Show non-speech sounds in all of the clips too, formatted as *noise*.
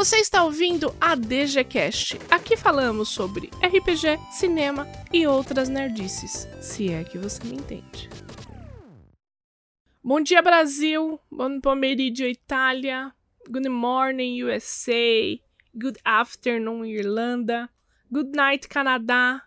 Você está ouvindo a DGCast. Aqui falamos sobre RPG, cinema e outras nerdices, se é que você me entende. Bom dia, Brasil. Bom pomeriggio, Itália. Good morning, USA. Good afternoon, Irlanda. Good night, Canadá.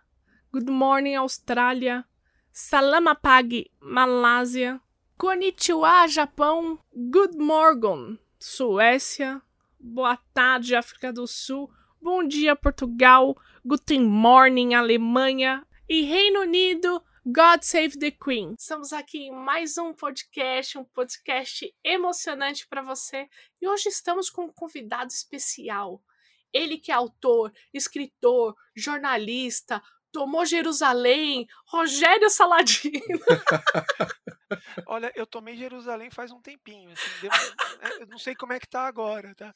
Good morning, Austrália. Salamapag, Malásia. Konnichiwa, Japão. Good morning, Suécia. Boa tarde, África do Sul. Bom dia, Portugal. Guten morning, Alemanha. E Reino Unido. God Save the Queen. Estamos aqui em mais um podcast, um podcast emocionante para você. E hoje estamos com um convidado especial. Ele que é autor, escritor, jornalista, tomou Jerusalém, Rogério Saladino. *laughs* Olha, eu tomei Jerusalém faz um tempinho. Assim, né, eu não sei como é que tá agora, tá?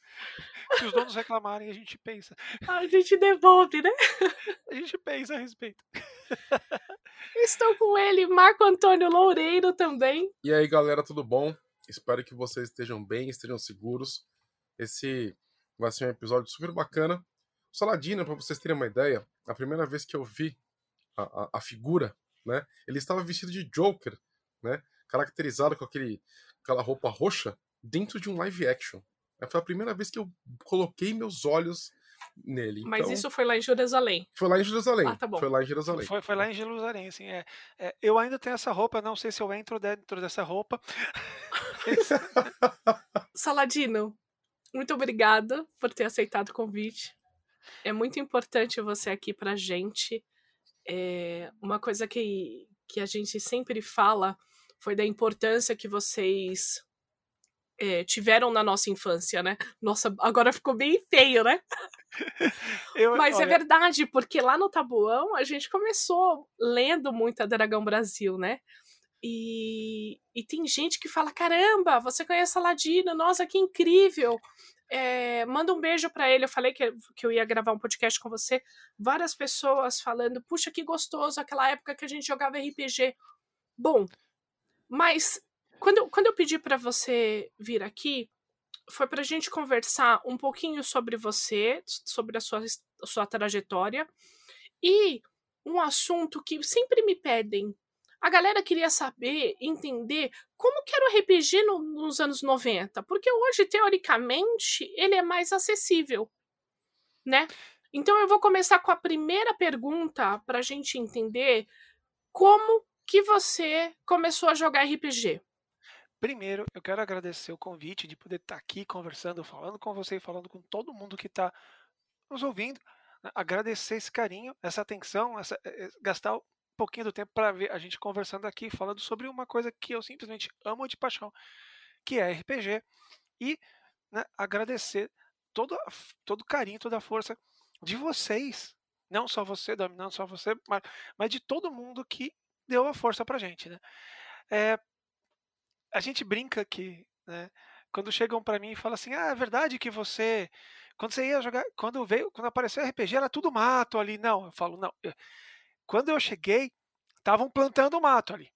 Se os donos reclamarem, a gente pensa. A gente devolve, né? A gente pensa a respeito. *laughs* Estou com ele, Marco Antônio Loureiro também. E aí, galera, tudo bom? Espero que vocês estejam bem, estejam seguros. Esse vai ser um episódio super bacana. O Saladino, para vocês terem uma ideia, a primeira vez que eu vi a, a, a figura, né, ele estava vestido de Joker, né, caracterizado com aquele, aquela roupa roxa, dentro de um live action. Foi a primeira vez que eu coloquei meus olhos nele. Mas então, isso foi lá em Jerusalém. Foi lá em Jerusalém. Ah, tá bom. Foi lá em Jerusalém. Foi, foi lá em Jerusalém, assim. É, é, eu ainda tenho essa roupa, não sei se eu entro dentro dessa roupa. *laughs* Saladino, muito obrigada por ter aceitado o convite. É muito importante você aqui pra gente. É uma coisa que, que a gente sempre fala foi da importância que vocês é, tiveram na nossa infância, né? Nossa, agora ficou bem feio, né? *laughs* Eu, Mas é olha... é verdade, porque lá no Tabuão a gente começou lendo muito a Dragão Brasil, né? E, e tem gente que fala: caramba, você conhece a Ladino, nossa, que incrível! É, manda um beijo para ele. Eu falei que, que eu ia gravar um podcast com você. Várias pessoas falando: puxa, que gostoso aquela época que a gente jogava RPG. Bom, mas quando, quando eu pedi para você vir aqui, foi para a gente conversar um pouquinho sobre você, sobre a sua, a sua trajetória e um assunto que sempre me pedem a galera queria saber, entender como que era o RPG no, nos anos 90, porque hoje, teoricamente, ele é mais acessível, né? Então eu vou começar com a primeira pergunta para a gente entender como que você começou a jogar RPG. Primeiro, eu quero agradecer o convite de poder estar tá aqui conversando, falando com você e falando com todo mundo que está nos ouvindo. Né? Agradecer esse carinho, essa atenção, essa, eh, eh, gastar pouquinho do tempo para ver a gente conversando aqui, falando sobre uma coisa que eu simplesmente amo de paixão, que é RPG, e né, agradecer todo, todo carinho, toda a força de vocês, não só você, não só você, mas, mas de todo mundo que deu a força pra gente, né? É, a gente brinca que, né, quando chegam para mim e falam assim, ah, é verdade que você, quando você ia jogar, quando veio, quando apareceu RPG era tudo mato ali, não, eu falo, não, quando eu cheguei, estavam plantando mato ali.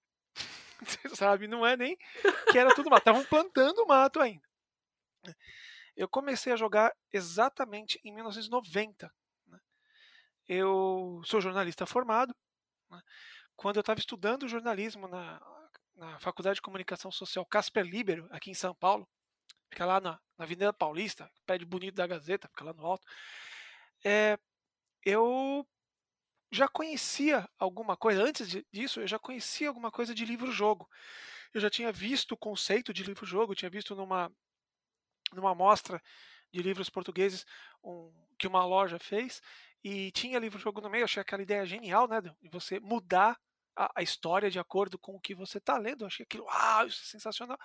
Você *laughs* sabe, não é nem que era tudo mato, estavam plantando mato ainda. Eu comecei a jogar exatamente em 1990. Né. Eu sou jornalista formado. Né. Quando eu estava estudando jornalismo na, na Faculdade de Comunicação Social Casper Libero, aqui em São Paulo, fica lá na, na Avenida Paulista, prédio bonito da Gazeta, fica lá no alto. É, eu já conhecia alguma coisa, antes disso, eu já conhecia alguma coisa de livro-jogo. Eu já tinha visto o conceito de livro-jogo, tinha visto numa, numa mostra de livros portugueses um, que uma loja fez, e tinha livro-jogo no meio. Eu achei aquela ideia genial, né? De você mudar a, a história de acordo com o que você está lendo. Eu achei aquilo, uau, isso é sensacional.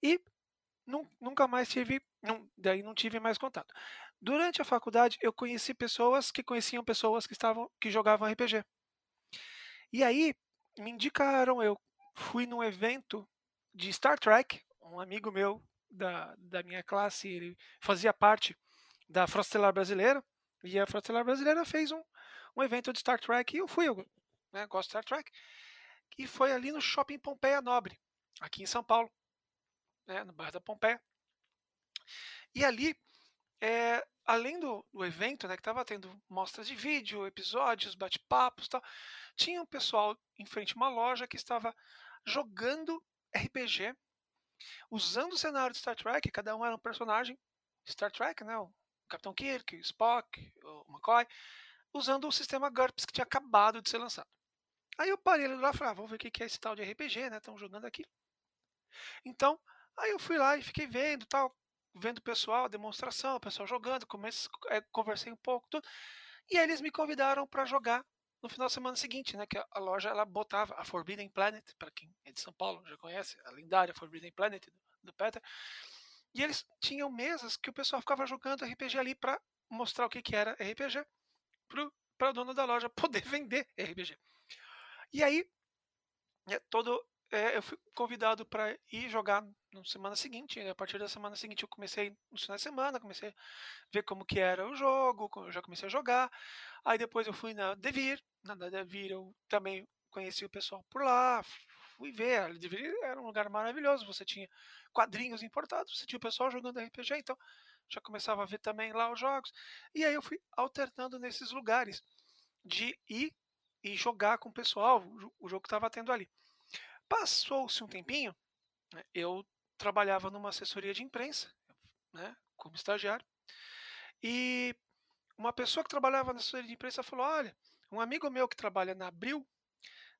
E nunca mais tive, daí não tive mais contato. Durante a faculdade, eu conheci pessoas que conheciam pessoas que estavam que jogavam RPG. E aí me indicaram, eu fui num evento de Star Trek, um amigo meu da, da minha classe, ele fazia parte da Frostelar Brasileira, e a Frostelar Brasileira fez um, um evento de Star Trek, e eu fui, eu né, gosto de Star Trek, e foi ali no Shopping Pompeia Nobre, aqui em São Paulo, né, no bairro da Pompeia. E ali é, além do, do, evento, né, que estava tendo mostras de vídeo, episódios, bate-papos, tal, tinha um pessoal em frente a uma loja que estava jogando RPG, usando o cenário de Star Trek, cada um era um personagem Star Trek, né, o Capitão Kirk, o Spock, o McCoy, usando o sistema GURPS que tinha acabado de ser lançado. Aí eu parei lá e falei, ah, vamos ver o que é esse tal de RPG, né? Estão jogando aqui. Então, aí eu fui lá e fiquei vendo tal, vendo o pessoal, a demonstração, o pessoal jogando, comecei, é, conversei um pouco, tudo. E aí eles me convidaram para jogar no final da semana seguinte, né? Que a loja ela botava a Forbidden Planet, para quem é de São Paulo já conhece, a lendária Forbidden Planet do, do Peter. E eles tinham mesas que o pessoal ficava jogando RPG ali para mostrar o que, que era RPG para o dono da loja *laughs* poder vender RPG. E aí, é, todo, é, eu fui convidado para ir jogar na semana seguinte. A partir da semana seguinte, eu comecei no final de semana, comecei a ver como que era o jogo, eu já comecei a jogar. Aí depois eu fui na Devir, na Devir eu também conheci o pessoal por lá, fui ver. A Devir era um lugar maravilhoso, você tinha quadrinhos importados, você tinha o pessoal jogando RPG, então já começava a ver também lá os jogos. E aí eu fui alternando nesses lugares de ir e jogar com o pessoal, o jogo que estava tendo ali. Passou-se um tempinho, né, eu trabalhava numa assessoria de imprensa, né, como estagiário, e uma pessoa que trabalhava na assessoria de imprensa falou: Olha, um amigo meu que trabalha na Abril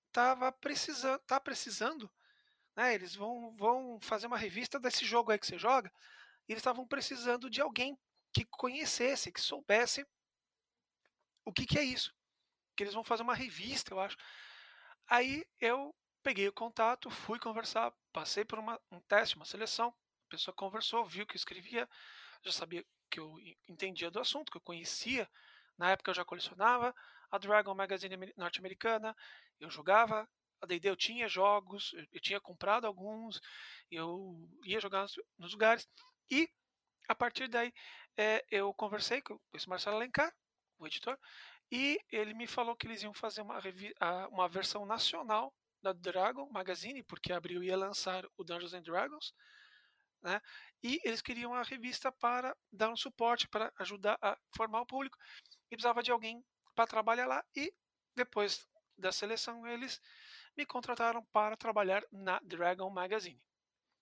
estava precisando, tá precisando, né, eles vão, vão fazer uma revista desse jogo aí que você joga, e eles estavam precisando de alguém que conhecesse, que soubesse o que, que é isso que eles vão fazer uma revista, eu acho. Aí eu peguei o contato, fui conversar, passei por uma, um teste, uma seleção. A pessoa conversou, viu que eu escrevia, já sabia que eu entendia do assunto, que eu conhecia. Na época eu já colecionava a Dragon Magazine norte-americana, eu jogava a D&D, eu tinha jogos, eu tinha comprado alguns, eu ia jogar nos, lugares. E a partir daí é, eu conversei com esse Marcelo Alencar, o editor, e ele me falou que eles iam fazer uma, uma versão nacional da Dragon Magazine, porque abriu ia lançar o Dungeons and Dragons, né? E eles queriam a revista para dar um suporte, para ajudar a formar o público. E precisava de alguém para trabalhar lá. E depois da seleção, eles me contrataram para trabalhar na Dragon Magazine.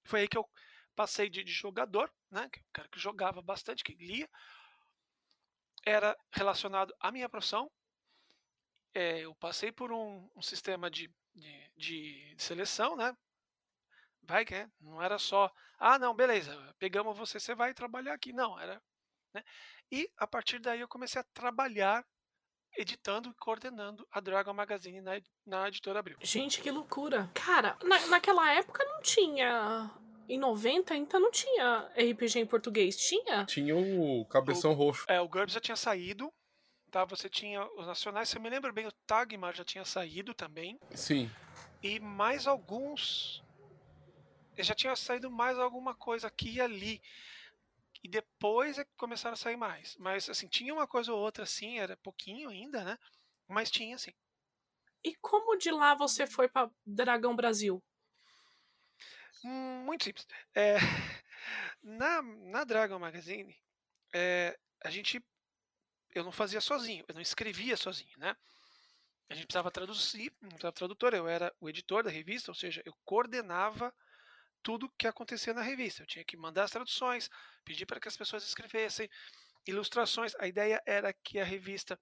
Foi aí que eu passei de, jogador, né? Que é cara que jogava bastante, que lia, era relacionado à minha profissão. É, eu passei por um, um sistema de, de, de, seleção, né? Vai que é, não era só, ah, não, beleza, pegamos você, você vai trabalhar aqui. Não, era. Né? E a partir daí eu comecei a trabalhar editando e coordenando a Dragon Magazine na, na editora Abril. Gente, que loucura. Cara, na, naquela época não tinha em 90 ainda não tinha RPG em português, tinha? Tinha o Cabeção o, Roxo. É, o GURPS já tinha saído, tá? Você tinha os nacionais, se eu me lembro bem, o Tagmar já tinha saído também. Sim. E mais alguns. Já tinha saído mais alguma coisa aqui e ali. E depois é que começaram a sair mais. Mas, assim, tinha uma coisa ou outra, assim, era pouquinho ainda, né? Mas tinha, sim. E como de lá você foi para Dragão Brasil? Muito simples. É, *laughs* na, na Dragon Magazine, é, a gente. Eu não fazia sozinho, eu não escrevia sozinho, né? A gente precisava traduzir, não precisava tradutor, eu era o editor da revista, ou seja, eu coordenava tudo que acontecia na revista. Eu tinha que mandar as traduções, pedir para que as pessoas escrevessem ilustrações. A ideia era que a revista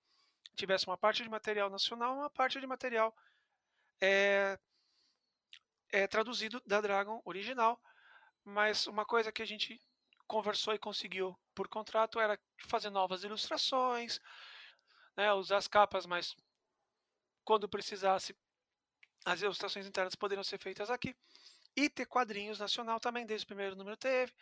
tivesse uma parte de material nacional, uma parte de material é, é traduzido da Dragon original, mas uma coisa que a gente conversou e conseguiu por contrato era fazer novas ilustrações, né, usar as capas, mas quando precisasse, as ilustrações internas poderiam ser feitas aqui. E ter quadrinhos nacional também, desde o primeiro número teve.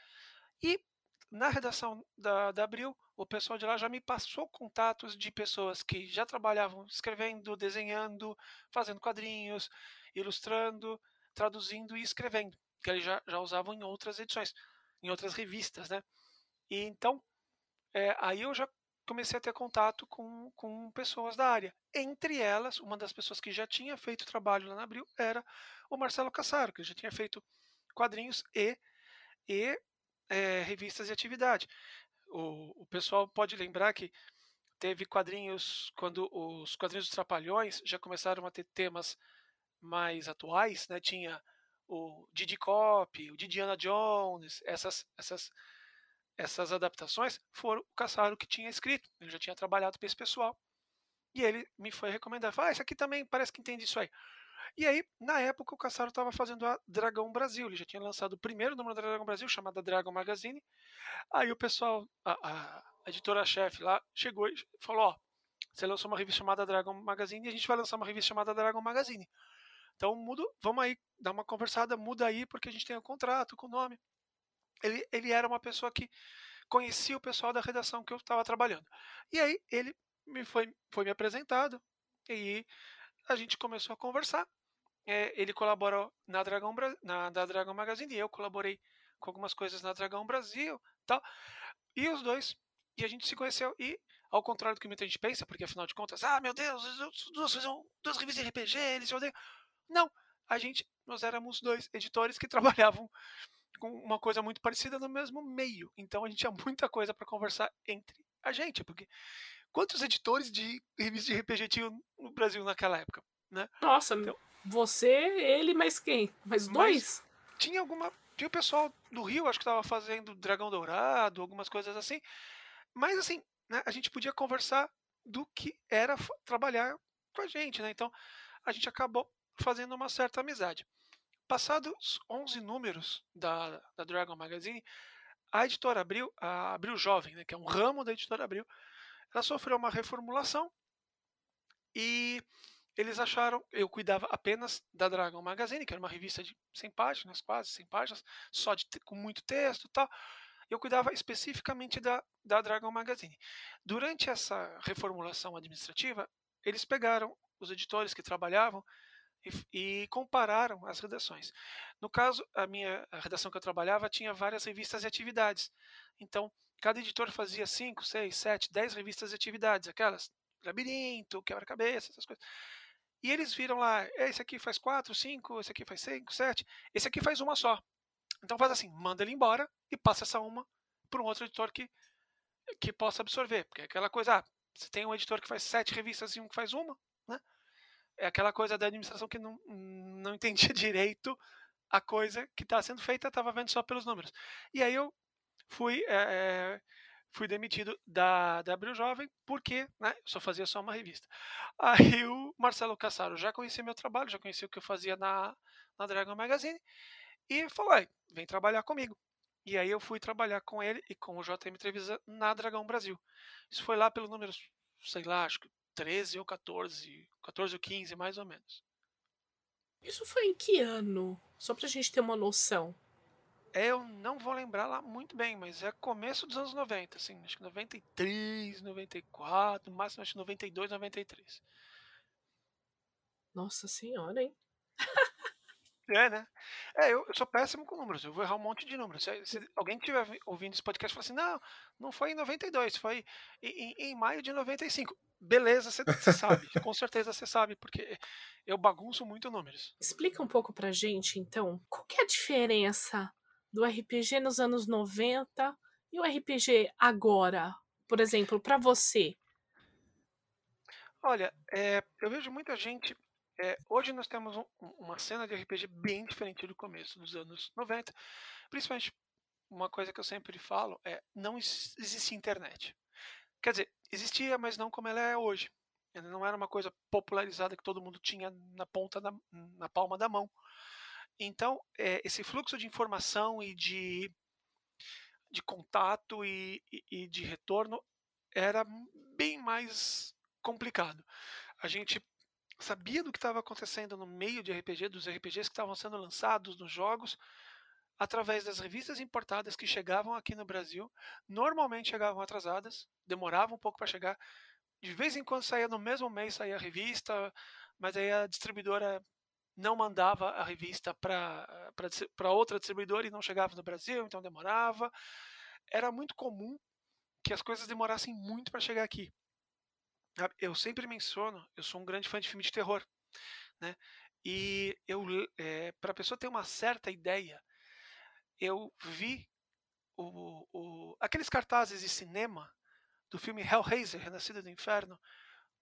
E na redação da, da Abril, o pessoal de lá já me passou contatos de pessoas que já trabalhavam escrevendo, desenhando, fazendo quadrinhos, ilustrando, traduzindo e escrevendo, que eles já, já usavam em outras edições, em outras revistas, né? E então, é, aí eu já comecei a ter contato com, com pessoas da área. Entre elas, uma das pessoas que já tinha feito trabalho lá na Abril era o Marcelo Cassaro, que já tinha feito quadrinhos e, e é, revistas de atividade. o, o pessoal pode lembrar que teve quadrinhos quando os quadrinhos dos Trapalhões já começaram a ter temas mais atuais, né? Tinha o Didi Cop, o Didiana Jones, essas essas essas adaptações foram o Caçaro que tinha escrito. Ele já tinha trabalhado para esse pessoal. E ele me foi recomendar. Falou, ah, isso aqui também parece que entende isso aí. E aí, na época, o Caçaro estava fazendo a Dragão Brasil. Ele já tinha lançado o primeiro número da Dragão Brasil, chamada Dragon Magazine. Aí o pessoal, a, a editora-chefe lá, chegou e falou: Ó, você lançou uma revista chamada Dragon Magazine e a gente vai lançar uma revista chamada Dragon Magazine. Então, muda, vamos aí, dar uma conversada, muda aí, porque a gente tem um contrato com o nome. Ele, ele era uma pessoa que conhecia o pessoal da redação que eu estava trabalhando. E aí ele me foi, foi me apresentado e a gente começou a conversar. É, ele colaborou na Dragão, na, da Dragão Magazine e eu colaborei com algumas coisas na Dragão Brasil tal. E os dois, e a gente se conheceu. E, ao contrário do que muita gente pensa, porque afinal de contas, ah, meu Deus, duas, duas revistas de RPG, eles se odeiam. Não, a gente, nós éramos dois editores que *laughs* trabalhavam com uma coisa muito parecida no mesmo meio. Então a gente tinha muita coisa para conversar entre a gente, porque quantos editores de revistas de RPG tinham no Brasil naquela época, né? Nossa, então, você, ele, mais quem? Mais dois? Tinha alguma, tinha o pessoal do Rio, acho que estava fazendo Dragão Dourado, algumas coisas assim. Mas assim, né, a gente podia conversar do que era trabalhar com a gente, né? Então a gente acabou fazendo uma certa amizade. Passados 11 números da, da Dragon Magazine, a editora Abril, a Abril Jovem, né, que é um ramo da editora Abril, ela sofreu uma reformulação e eles acharam, eu cuidava apenas da Dragon Magazine, que era uma revista de 100 páginas, quase 100 páginas, só de, com muito texto e tal. Eu cuidava especificamente da, da Dragon Magazine. Durante essa reformulação administrativa, eles pegaram os editores que trabalhavam e, e, compararam as redações. No caso, a minha a redação que eu trabalhava tinha várias revistas e atividades. Então, cada editor fazia 5, 6, 7, 10 revistas e atividades, aquelas labirinto, quebra-cabeça, essas coisas. E eles viram lá, esse aqui faz 4, 5, esse aqui faz 5, 7, esse aqui faz uma só. Então faz assim, manda ele embora e passa essa uma para um outro editor que, que possa absorver. Porque é aquela coisa, ah, você tem um editor que faz sete revistas e um que faz uma, né? É aquela coisa da administração que não, não entendia *laughs* direito a coisa que está sendo feita, estava vendo só pelos números. E aí eu fui, é, fui demitido da, da Abril Jovem porque né, só fazia só uma revista. *laughs* Aí o Marcelo Cassaro já conhecia meu trabalho, já conhecia o que eu fazia na, na Dragon Magazine e falou: vem trabalhar comigo. E aí eu fui trabalhar com ele e com o JM Trevisan na Dragão Brasil. Isso foi lá pelo número, sei lá, acho que 13 ou 14, 14 ou 15, mais ou menos. Isso foi em que ano? Só pra gente ter uma noção. É, eu não vou lembrar lá muito bem, mas é começo dos anos 90, assim, acho que 93, 94, no máximo acho que 92, 93. Nossa senhora, hein? *laughs* É, né? É, eu, eu, sou péssimo com números, eu vou errar um monte de números. Se, se alguém estiver ouvindo esse podcast e falar assim, não, não foi em 92, foi em, em, em maio de 95 beleza, você sabe, *laughs* com certeza você sabe, porque eu bagunço muito números. Explica um pouco pra gente, então, qual que é a diferença do RPG nos anos 90 e o RPG agora, por exemplo, para você? Olha, é, eu vejo muita gente. É, hoje nós temos um, uma cena de RPG bem diferente do começo dos anos 90. Principalmente, uma coisa que eu sempre falo é: não existe internet. Quer dizer, existia, mas não como ela é hoje. Ela não era uma coisa popularizada que todo mundo tinha na ponta da, na palma da mão. Então, é, esse fluxo de informação e de, de contato e, e, e de retorno era bem mais complicado. A gente sabia do que estava acontecendo no meio de RPG, dos RPGs que estavam sendo lançados nos jogos, através das revistas importadas que chegavam aqui no Brasil. Normalmente chegavam atrasadas, demoravam um pouco para chegar. De vez em quando saía no mesmo mês saía a revista, mas aí a distribuidora não mandava a revista para outra distribuidora e não chegava no Brasil, então demorava. Era muito comum que as coisas demorassem muito para chegar aqui. Eu sempre menciono, eu sou um grande fã de filme de terror, né? E eu, é, para a pessoa ter uma certa ideia eu vi o, o, aqueles cartazes de cinema do filme Hellraiser, Renascida do Inferno,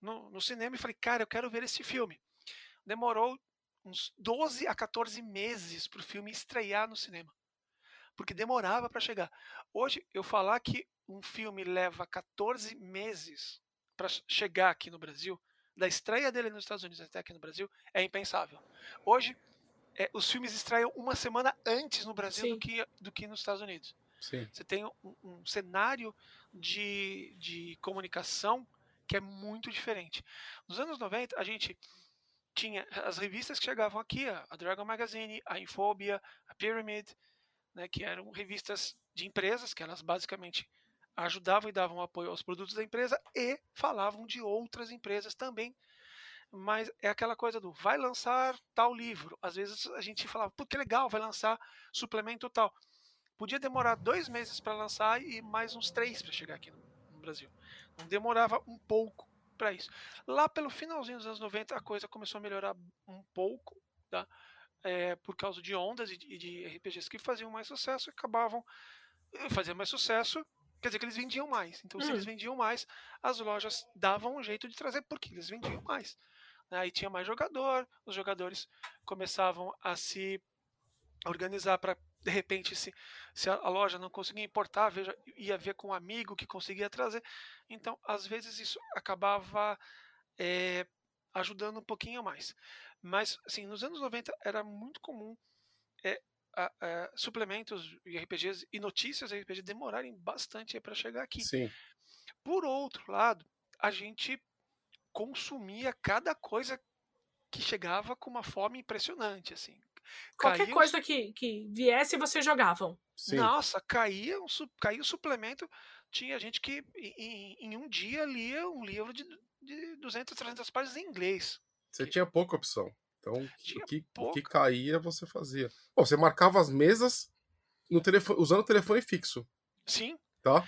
no, no cinema e falei, cara, eu quero ver esse filme. Demorou uns 12 a 14 meses para o filme estrear no cinema. Porque demorava para chegar. Hoje, eu falar que um filme leva 14 meses para chegar aqui no Brasil, da estreia dele nos Estados Unidos até aqui no Brasil, é impensável. Hoje, é, os filmes estreiam uma semana antes no Brasil do que, do que nos Estados Unidos. Sim. Você tem um, um cenário de, de comunicação que é muito diferente. Nos anos 90, a gente tinha as revistas que chegavam aqui, a Dragon Magazine, a Infobia, a Pyramid, né, que eram revistas de empresas, que elas basicamente ajudavam e davam apoio aos produtos da empresa e falavam de outras empresas também. Mas é aquela coisa do vai lançar tal livro. Às vezes a gente falava, pô, que legal, vai lançar suplemento tal. Podia demorar dois meses para lançar e mais uns três para chegar aqui no, no Brasil. Não demorava um pouco para isso. Lá pelo finalzinho dos anos 90 a coisa começou a melhorar um pouco, tá? É, por causa de ondas e de, de, RPGs que faziam mais sucesso e acabavam eh, fazendo mais sucesso, quer dizer que eles vendiam mais. Então, hum. se eles hum. vendiam mais, as lojas davam um jeito de trazer porque eles vendiam mais. Né? Aí tinha mais jogador, os jogadores começavam a se organizar para de repente, se, se a loja não conseguia importar, veja, ia ver com um amigo que conseguia trazer. Então, às vezes, isso acabava é, ajudando um pouquinho mais. Mas, assim, nos anos 90 era muito comum é, a, a, suplementos de RPGs e notícias de RPG demorarem bastante para chegar aqui. Sim. Por outro lado, a gente consumia cada coisa que chegava com uma fome impressionante, assim. Qualquer caía coisa que, que viesse, vocês jogavam. Sim. Nossa, caía, um, caía o suplemento. Tinha gente que em, em, um dia lia um livro de, de 200, 300 páginas em inglês. Você que... tinha pouca opção. Então, o que, o que caía, você fazia. Bom, você marcava as mesas no telefone, usando o telefone fixo. Sim. Tá?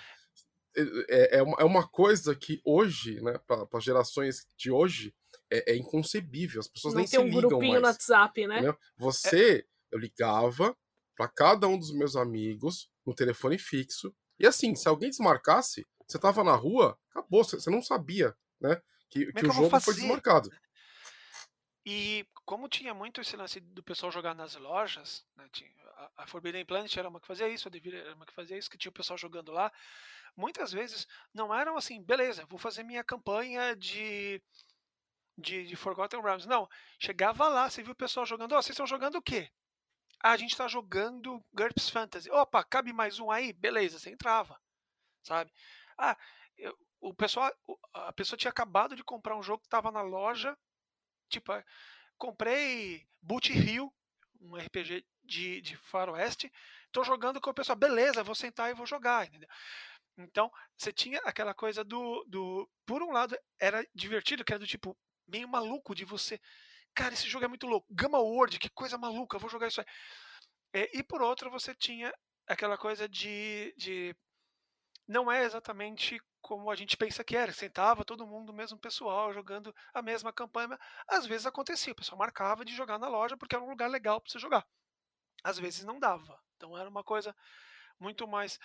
É, é, é uma coisa que hoje, né, para as gerações de hoje, é, é, inconcebível. As pessoas não nem se ligam um grupinho mais. no WhatsApp, né? Entendeu? Você, eu ligava para cada um dos meus amigos no telefone fixo. E assim, se alguém desmarcasse, você tava na rua, acabou, você não sabia, né? Que, que, que o jogo foi desmarcado. E como tinha muito esse lance do pessoal jogar nas lojas, né, tinha, a, a Forbidden Planet era uma que fazia isso, a Devir era uma que fazia isso, que tinha o pessoal jogando lá. Muitas vezes não eram assim, beleza, vou fazer minha campanha de de, de Forgotten Realms. Não, chegava lá, você viu o pessoal jogando. Ó, oh, vocês estão jogando o quê? Ah, a gente está jogando GURPS Fantasy. Opa, cabe mais um aí? Beleza, você entrava, sabe? Ah, eu, o pessoal, a pessoa tinha acabado de comprar um jogo que estava na loja, tipo, é, comprei Boot Hill, um RPG de, de faroeste, estou jogando com o pessoal, beleza, vou sentar e vou jogar, entendeu? Então, você tinha aquela coisa do, do. Por um lado, era divertido, que era do tipo, meio maluco de você. Cara, esse jogo é muito louco. Gamma World, que coisa maluca, vou jogar isso aí. É, e por outro, você tinha aquela coisa de, de. Não é exatamente como a gente pensa que era. Sentava todo mundo, mesmo pessoal, jogando a mesma campanha. Às vezes acontecia, o pessoal marcava de jogar na loja porque era um lugar legal para você jogar. Às vezes não dava. Então era uma coisa muito mais.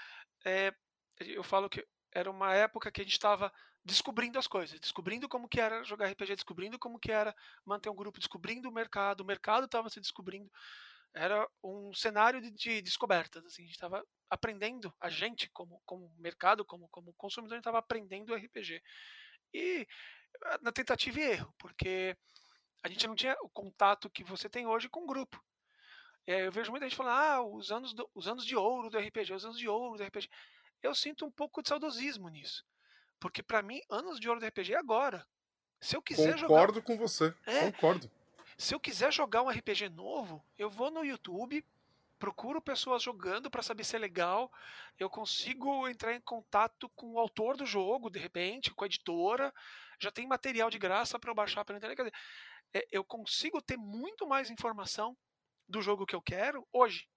É, eu falo que era uma época que a gente estava descobrindo as coisas, descobrindo como que era jogar RPG, descobrindo como que era manter um grupo, descobrindo o mercado, o mercado estava se descobrindo. Era um cenário de, de descobertas, assim, a gente estava aprendendo, a gente como, como mercado, como, como consumidor, a gente estava aprendendo o RPG. E ah, na tentativa e erro, porque a gente não tinha o contato que você tem hoje com o grupo. Eu vejo muita gente falando, ah, os anos, do, os anos de ouro do RPG, os anos de ouro do RPG. Eu sinto um pouco de saudosismo nisso. Porque para mim, anos de ouro do RPG é agora. Se eu quiser Concordo jogar... com você. É, Concordo. Se eu quiser jogar um RPG novo, eu vou no YouTube, procuro pessoas jogando para saber se é legal. Eu consigo entrar em contato com o autor do jogo, de repente, com a editora. Já tem material de graça para eu baixar pela internet. Quer dizer, é, eu consigo ter muito mais informação do jogo que eu quero hoje.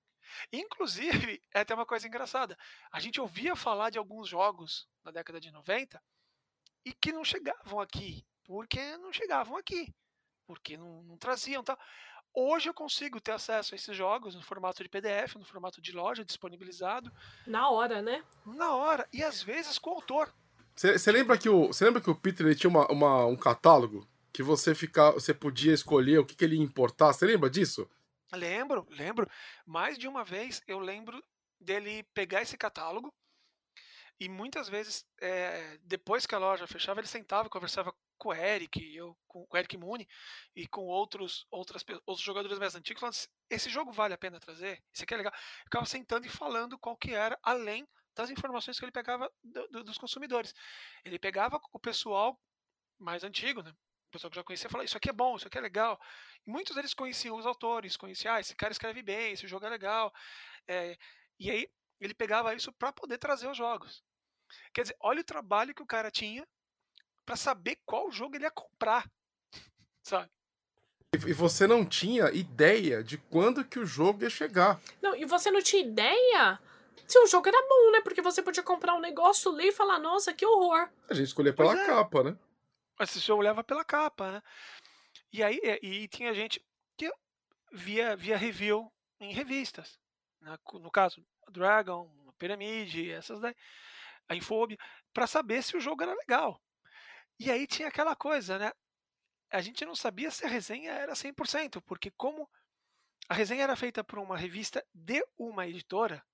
Inclusive, *laughs* é até uma coisa engraçada. A gente ouvia falar de alguns jogos na década de 90 e que não chegavam aqui, porque não chegavam aqui, porque não, não traziam tal. hoje eu consigo ter acesso a esses jogos no formato de PDF, no formato de loja, disponibilizado. Na hora, né? Na hora, e às vezes com o autor. Você lembra que o você lembra que o Peter ele tinha uma, uma, um catálogo que você ficar, você podia escolher o que, que ele ia importar? Você lembra disso? Lembro, lembro. Mais de uma vez eu lembro dele pegar esse catálogo e muitas vezes, é, depois que a loja fechava, ele sentava e conversava com o Eric, eu, com o Eric Mooney e com outros, outras, outros jogadores mais antigos, falando assim, esse jogo vale a pena trazer? Isso aqui é legal. Eu ficava sentando e falando qual que era, além das informações que ele pegava do, do, dos consumidores. Ele pegava o pessoal mais antigo, né? O pessoal que já conhecia, falava, isso aqui é bom, isso aqui é legal. E muitos deles conheciam os autores, conheciam, ah, esse cara escreve bem, esse jogo é legal. É, e aí ele pegava isso para poder trazer os jogos. Quer dizer, olha o trabalho que o cara tinha para saber qual jogo ele ia comprar, *laughs* sabe? E você não tinha ideia de quando que o jogo ia chegar. Não, e você não tinha ideia se o jogo era bom, né? Porque você podia comprar um negócio, ler e falar, nossa, que horror. A gente escolhia pela é. capa, né? Mas você olhava pela capa, né? E aí, e, e tinha gente que via, via review em revistas. Né? No caso, Dragon, Pyramid, essas daí a Infobia, para saber se o jogo era legal. E aí tinha aquela coisa, né? A gente não sabia se a resenha era 100%, porque como a resenha era feita por uma revista de uma editora,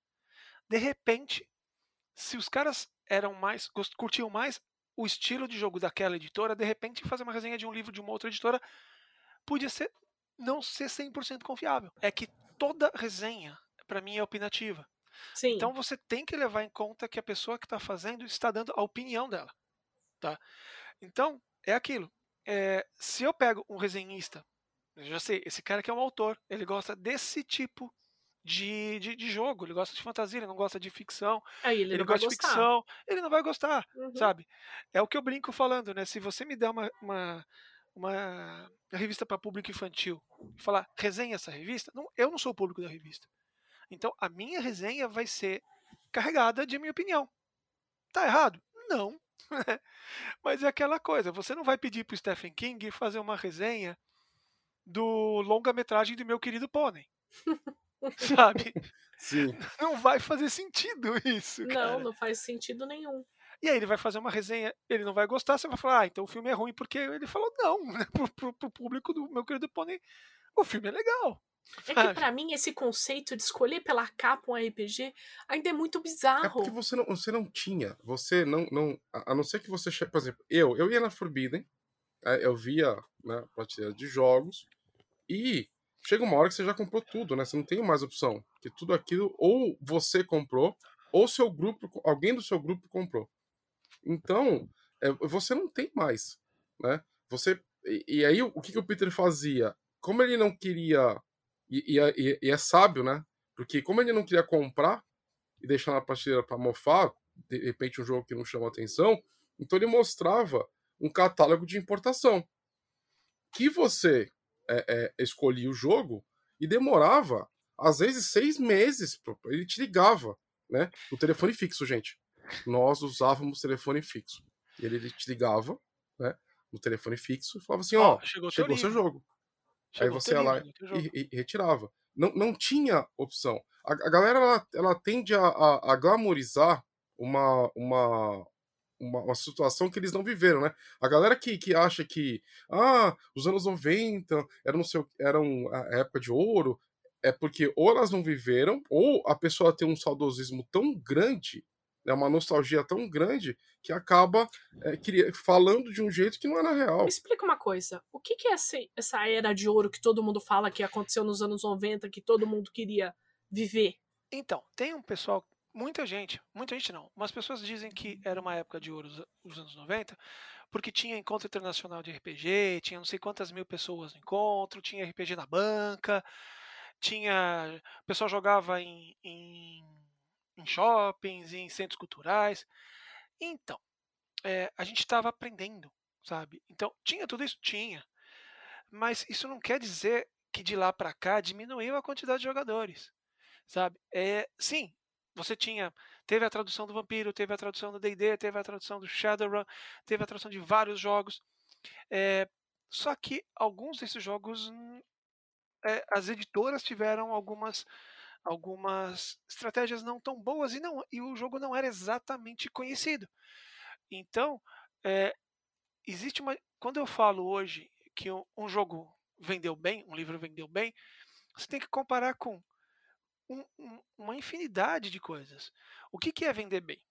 de repente, se os caras eram mais curtiam mais o estilo de jogo daquela editora, de repente fazer uma resenha de um livro de uma outra editora podia ser não ser 100% confiável. É que toda resenha para mim é opinativa. Sim. Então você tem que levar em conta que a pessoa que está fazendo está dando a opinião dela. Tá? Então, é aquilo. É, se eu pego um resenhista, eu já sei, esse cara que é um autor, ele gosta desse tipo de, de, de, jogo, ele gosta de fantasia, ele não gosta de ficção. Aí ele, ele gosta de ficção, ele não vai gostar, uhum. sabe? É o que eu brinco falando, né? Se você me der uma, uma, uma revista para público infantil e falar, resenha essa revista, não, eu não sou o público da revista. Então a minha resenha vai ser carregada de minha opinião. Tá errado? Não. *laughs* Mas é aquela coisa, você não vai pedir pro Stephen King fazer uma resenha do longa-metragem do meu querido pônei. *laughs* Sabe? Sim. Não vai fazer sentido *laughs* isso. Cara. Não, não faz sentido nenhum. E aí ele vai fazer uma resenha, ele não vai gostar, você vai falar, ah, então o filme é ruim, porque ele falou não, né? Pro, pro, pro público do meu querido pônei, o filme é legal. É que para mim esse conceito de escolher pela capa um RPG ainda é muito bizarro. É porque você não, você não tinha, você não, não, a não ser que você, por exemplo, eu, eu ia na Forbidden, é, eu via, né, prateleira de jogos e chega uma hora que você já comprou tudo, né? Você não tem mais opção, que tudo aquilo ou você comprou ou seu grupo, alguém do seu grupo comprou. Então, é, você não tem mais, né? Você e, e aí o que, que o Peter fazia? Como ele não queria e, é, e, e, é sábio, né? Porque como ele não queria comprar e deixar na prateleira para mofar, de repente um jogo que não chama atenção, então ele mostrava um catálogo de importação. Que você é, é, escolhia o jogo e demorava, às vezes, seis meses. Ele te ligava, né? O telefone fixo, gente. Nós usávamos telefone fixo. Ele, ele te ligava, né? No telefone fixo e falava assim: Ó, oh, chegou, chegou seu jogo. Aí você ia lá e, e, retirava. Não, não tinha opção. A, a galera ela, ela tende a, a, a glamorizar uma, uma, uma, uma, situação que eles não viveram, né? A galera que, que acha que ah, os anos 90 eram, seu, eram a época de ouro, é porque ou elas não viveram, ou a pessoa tem um saudosismo tão grande é uma nostalgia tão grande que acaba é, falando de um jeito que não era real. Me explica uma coisa. O que, que é essa, essa era de ouro que todo mundo fala que aconteceu nos anos 90, que todo mundo queria viver? Então, tem um pessoal, muita gente, muita gente não, mas pessoas dizem que era uma época de ouro os anos 90, porque tinha encontro internacional de RPG, tinha não sei quantas mil pessoas no encontro, tinha RPG na banca, tinha. O pessoal jogava em, em em shoppings, em centros culturais. Então, é, a gente estava aprendendo, sabe? Então, tinha tudo isso? Tinha. Mas isso não quer dizer que de lá para cá diminuiu a quantidade de jogadores, sabe? É, sim, você tinha, teve a tradução do Vampiro, teve a tradução do D&D, teve a tradução do Shadowrun, teve a tradução de vários jogos. É, só que alguns desses jogos é, as editoras tiveram algumas algumas estratégias não tão boas e não e o jogo não era exatamente conhecido. Então, é, existe uma quando eu falo hoje que um, jogo vendeu bem, um livro vendeu bem, você tem que comparar com um, um, uma infinidade de coisas. O que, que é vender bem?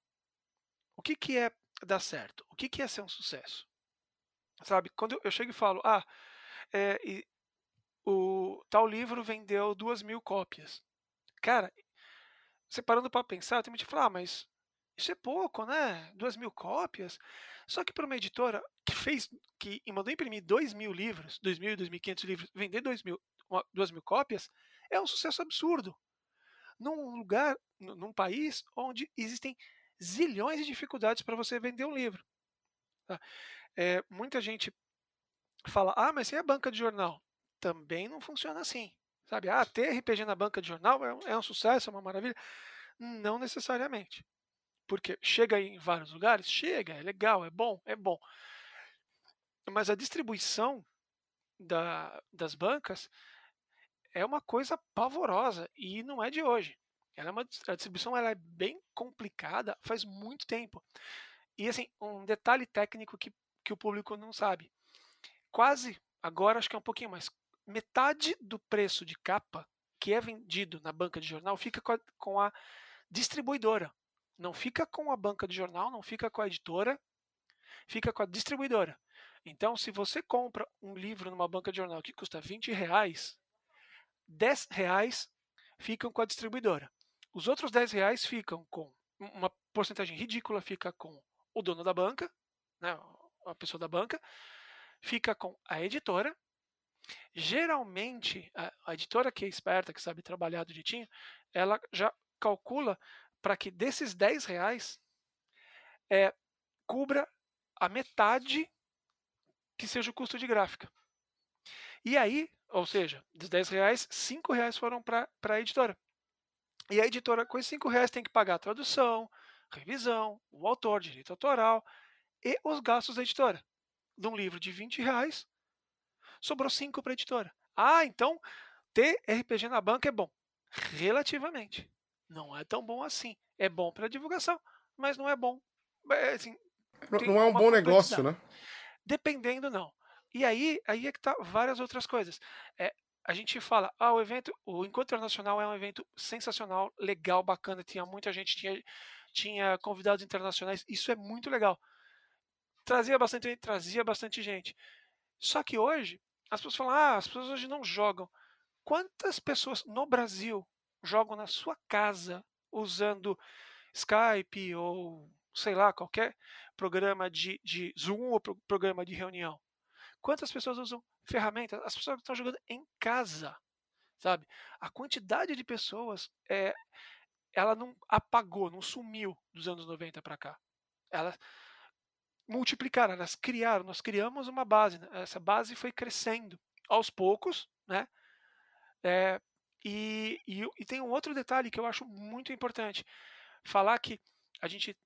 O que, que é dar certo? O que, que é ser um sucesso? Sabe, quando eu chego e falo, ah, é, e, o tal livro vendeu duas mil cópias. Cara, você parando para pensar, tem gente que fala, ah, mas isso é pouco, né? Duas mil cópias. Só que para uma editora que fez, que mandou imprimir dois mil livros, dois mil, dois mil quinhentos livros, vender dois mil, duas mil cópias, é um sucesso absurdo. Num lugar, num país onde existem zilhões de dificuldades para você vender um livro. Tá? É, muita gente fala, ah, mas se é banca de jornal, também não funciona assim. Sabe, ah, ter RPG na banca de jornal é um, é um sucesso, é uma maravilha. Não necessariamente. Porque chega em vários lugares? Chega, é legal, é bom, é bom. Mas a distribuição da, das bancas é uma coisa pavorosa e não é de hoje. Ela é uma, a distribuição ela é bem complicada faz muito tempo. E assim, um detalhe técnico que, que o público não sabe. Quase, agora acho que é um pouquinho mais, metade do preço de capa que é vendido na banca de jornal fica com a, com a distribuidora. Não fica com a banca de jornal, não fica com a editora, fica com a distribuidora. Então, se você compra um livro numa banca de jornal que custa 20 reais, 10 reais ficam com a distribuidora. Os outros 10 reais ficam com uma porcentagem ridícula, fica com o dono da banca, né, a pessoa da banca, fica com a editora. Geralmente, a, editora que é esperta, que sabe trabalhar direitinho, ela já calcula para que desses 10 reais é, cubra a metade que seja o custo de gráfica. E aí, ou seja, dos 10 reais, 5 reais foram para a editora. E a editora, com esses 5 reais, tem que pagar a tradução, revisão, o autor, direito autoral e os gastos da editora. De um livro de 20 reais, sobrou 5 para a editora. Ah, então ter RPG na banca é bom. Relativamente. Não é tão bom assim. É bom para divulgação, mas não é bom. É, assim, não é um bom negócio, né? Dependendo, não. E aí, aí é que tá várias outras coisas. É, a gente fala, ah, o evento, o Encontro Internacional é um evento sensacional, legal, bacana, tinha muita gente, tinha, tinha convidados internacionais, isso é muito legal. Trazia bastante, trazia bastante gente. Só que hoje, as pessoas falam, ah, as pessoas hoje não jogam. Quantas pessoas no Brasil jogam na sua casa usando Skype ou sei lá, qualquer programa de, de Zoom ou programa de reunião? Quantas pessoas usam ferramentas, as pessoas estão jogando em casa, sabe? A quantidade de pessoas é, ela não apagou, não sumiu dos anos 90 para cá. Elas multiplicaram, elas criaram, nós criamos uma base, né? essa base foi crescendo aos poucos, né? É, e, e, e, tem um outro detalhe que eu acho muito importante. Falar que a gente.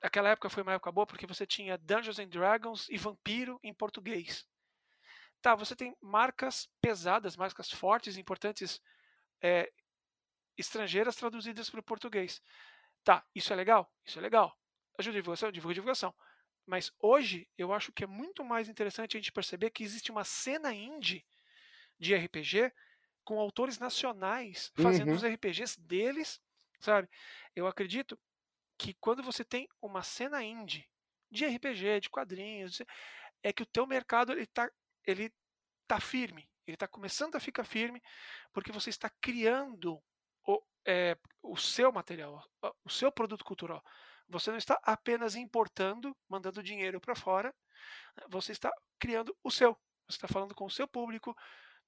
Aquela época foi uma época boa porque você tinha Dungeons and Dragons e Vampiro em português. Tá, você tem marcas pesadas, marcas fortes, importantes, é, estrangeiras traduzidas para o português. Tá, isso é legal? Isso é legal. Ajuda a divulgação? Divulga a divulgação. Mas hoje eu acho que é muito mais interessante a gente perceber que existe uma cena indie de RPG com autores nacionais fazendo uhum. os RPGs deles, sabe? Eu acredito que quando você tem uma cena indie de RPG, de quadrinhos, é que o teu mercado ele está ele tá firme, ele está começando a ficar firme, porque você está criando o, é, o seu material, o seu produto cultural. Você não está apenas importando, mandando dinheiro para fora, você está criando o seu. Você está falando com o seu público,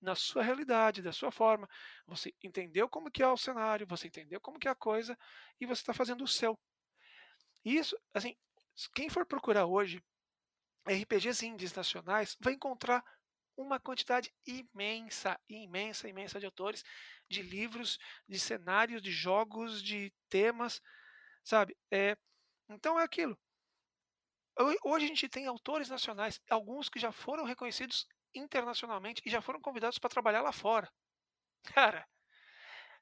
na sua realidade, da sua forma. Você entendeu como que é o cenário, você entendeu como que é a coisa, e você está fazendo o seu. Isso, assim, quem for procurar hoje RPGs indies nacionais vai encontrar uma quantidade imensa, imensa, imensa de autores, de livros, de cenários, de jogos, de temas, sabe? É, então é aquilo. Hoje a gente tem autores nacionais, alguns que já foram reconhecidos internacionalmente e já foram convidados para trabalhar lá fora. *laughs* Cara,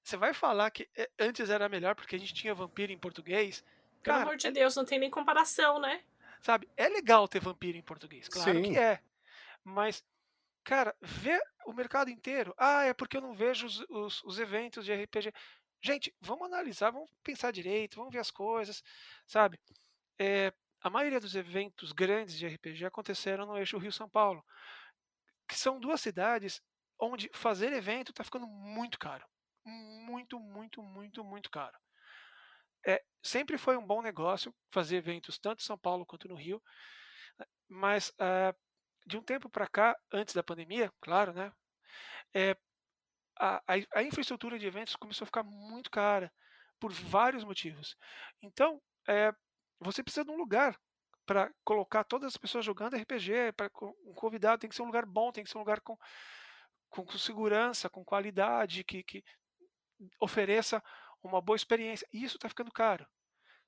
você vai falar que eh, antes era melhor porque a gente tinha vampiro em português? Pelo Cara, amor de é- Deus, não tem nem comparação, né? sabe, é legal ter vampiro em português, claro Sim. que é. Mas, cara, ver o mercado inteiro. Ah, é porque eu não vejo os, os- os eventos de RPG. Gente, vamos analisar, vamos pensar direito, vamos ver as coisas, sabe? É, a maioria dos eventos grandes de RPG aconteceram no eixo Rio-São Paulo, que são duas cidades onde fazer evento está ficando muito caro. Muito, muito, muito, muito caro. É, sempre foi um bom negócio fazer eventos tanto em São Paulo quanto no Rio, mas ah, de um tempo para cá, antes da pandemia, claro, né? é, a, a- a infraestrutura de eventos começou a ficar muito cara por vários motivos. Então, é, você precisa de um lugar para colocar todas as pessoas jogando RPG, para um convidado tem que ser um lugar bom, tem que ser um lugar com, com, com segurança, com qualidade, que, que ofereça uma boa experiência. E isso está ficando caro.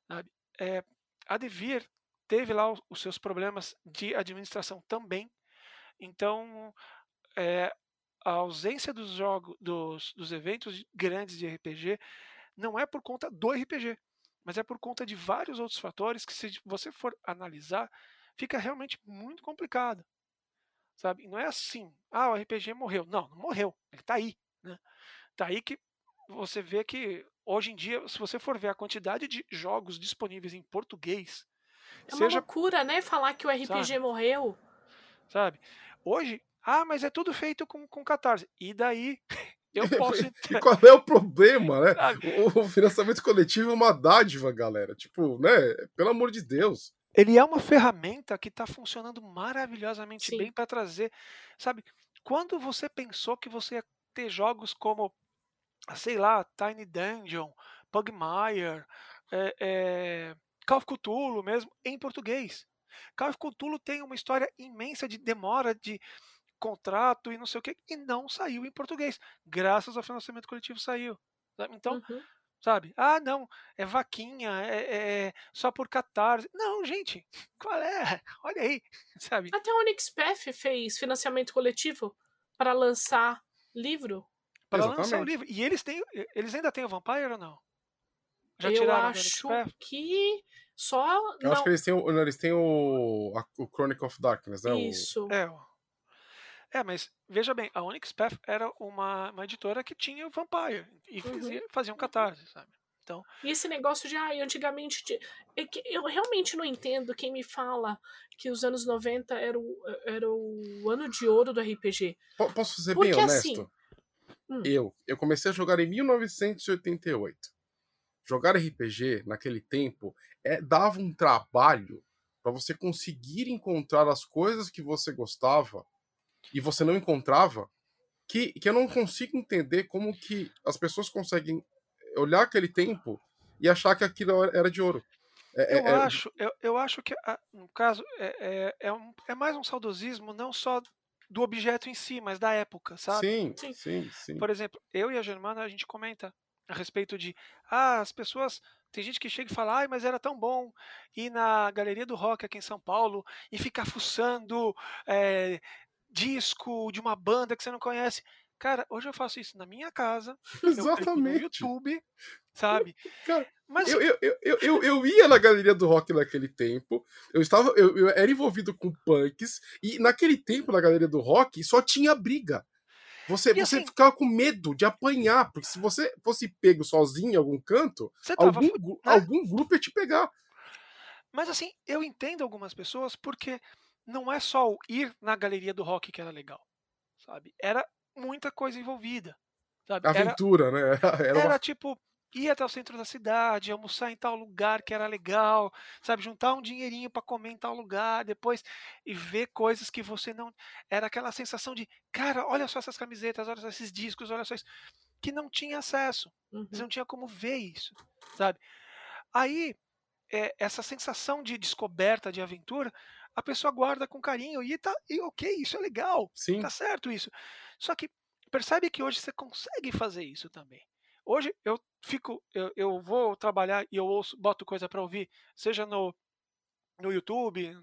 sabe? É, a Devir teve lá os, os seus problemas de administração também. Então, é, a ausência dos jogos, dos, dos eventos grandes de RPG não é por conta do RPG, mas é por conta de vários outros fatores que, se você for analisar, fica realmente muito complicado. Sabe? Não é assim, ah, o RPG morreu. Não, não morreu. Ele está aí. Né? Tá aí que você vê que hoje em dia, se você for ver a quantidade de jogos disponíveis em português, É uma seja loucura, né? Falar que o RPG Sabe? morreu. sabe? Hoje, ah, mas é tudo feito com, com catarse. E daí *laughs* eu *laughs* posso. E qual é o problema, né? O, o financiamento coletivo é uma dádiva, galera. Tipo, né? Pelo amor de Deus. Ele é uma ferramenta que está funcionando maravilhosamente Sim. bem para trazer, sabe? Quando você pensou que você ia ter jogos como, sei lá, Tiny Dungeon, Pugmire, é, é, Call of Cthulhu mesmo, em português. Call of Cthulhu tem uma história imensa de demora de contrato e não sei o que, e não saiu em português. Graças ao financiamento coletivo saiu. sabe? Então, Uhum. sabe? Ah, não, é vaquinha, é, é só por catarse. Não, gente, *laughs* qual é? Olha aí, *laughs* sabe? Até a Unixpef fez financiamento coletivo para lançar livro. Para lançar o livro. E eles têm, eles ainda têm o Vampire ou não? Já Eu acho que só. Eu não, acho que eles têm o, eles têm o, a- o Chronicle of Darkness, né? O- Isso. É, ó. É, mas veja bem, a Onyx Path era uma, uma editora que tinha o Vampire e Uhum. fazia, fazia um catarse, sabe? Então, E esse negócio de, ai, antigamente. ti- é que eu realmente não entendo quem me fala que os anos 90 era o, era o ano de ouro do RPG. Po- Posso ser Porque bem honesto? assim- Hum. Eu, eu comecei a jogar em 1988. Jogar RPG naquele tempo é, dava um trabalho para você conseguir encontrar as coisas que você gostava e você não encontrava, que, que eu não consigo entender como que as pessoas conseguem olhar aquele tempo e achar que aquilo era de ouro. É- eu, é- é- acho, eu, eu acho que, ah, no caso, é, é, é, um- é mais um saudosismo não só do objeto em si, mas da época, sabe? Sim, Sim. sim, sim. Por exemplo, eu e a Germana, a gente comenta a respeito de, ah, as pessoas, tem gente que chega e fala, ai, mas era tão bom ir na Galeria do Rock aqui em São Paulo e ficar fuçando é, disco de uma banda que você não conhece. Cara, hoje eu faço isso na minha casa, *laughs* clico no Exatamente. YouTube, sabe? Cara, Mas Eu, eu, eu, eu, eu, ia na galeria do rock naquele tempo. Eu estava. Eu, eu era envolvido com punks. E naquele tempo, na galeria do rock, só tinha briga. Você, E você assim- ficava com medo de apanhar, porque se você fosse pego sozinho em algum canto, algum, né? algum grupo ia te pegar. Mas assim, eu entendo algumas pessoas porque não é só o ir na galeria do rock que era legal, sabe? Era muita coisa envolvida, sabe? Era, Aventura, né? Era, *laughs* era era uma... tipo ir até o centro da cidade, almoçar em tal lugar que era legal, sabe? Juntar um dinheirinho para comer em tal lugar, depois e ver coisas que você não. Era aquela sensação de, cara, olha só essas camisetas, olha só esses discos, olha só isso. Que não tinha acesso. Uhum. Você não tinha como ver isso, sabe? Aí, é, essa sensação de descoberta, de aventura, a pessoa guarda com carinho e tá, e ok, isso é legal, Sim. tá certo isso. Só que percebe que hoje você consegue fazer isso também. Hoje eu fico, eu, eu vou trabalhar e eu ouço, boto coisa para ouvir, seja no, no YouTube,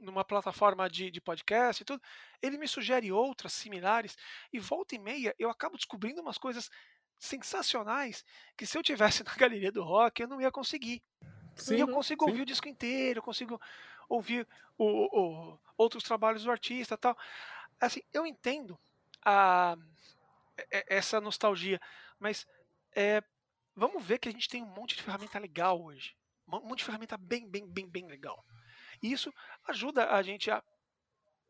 numa plataforma de, de podcast e tudo, ele me sugere outras similares, e volta e meia eu acabo descobrindo umas coisas sensacionais que se eu tivesse *laughs* na galeria do rock eu não ia conseguir. Sim, e eu consigo sim. ouvir o disco inteiro, eu consigo ouvir o, o, outros trabalhos do artista tal. Assim, eu entendo a, essa nostalgia, mas é, vamos ver que a gente tem um monte de ferramenta legal hoje. Um monte de ferramenta bem, bem, bem, bem legal. E isso ajuda a gente a,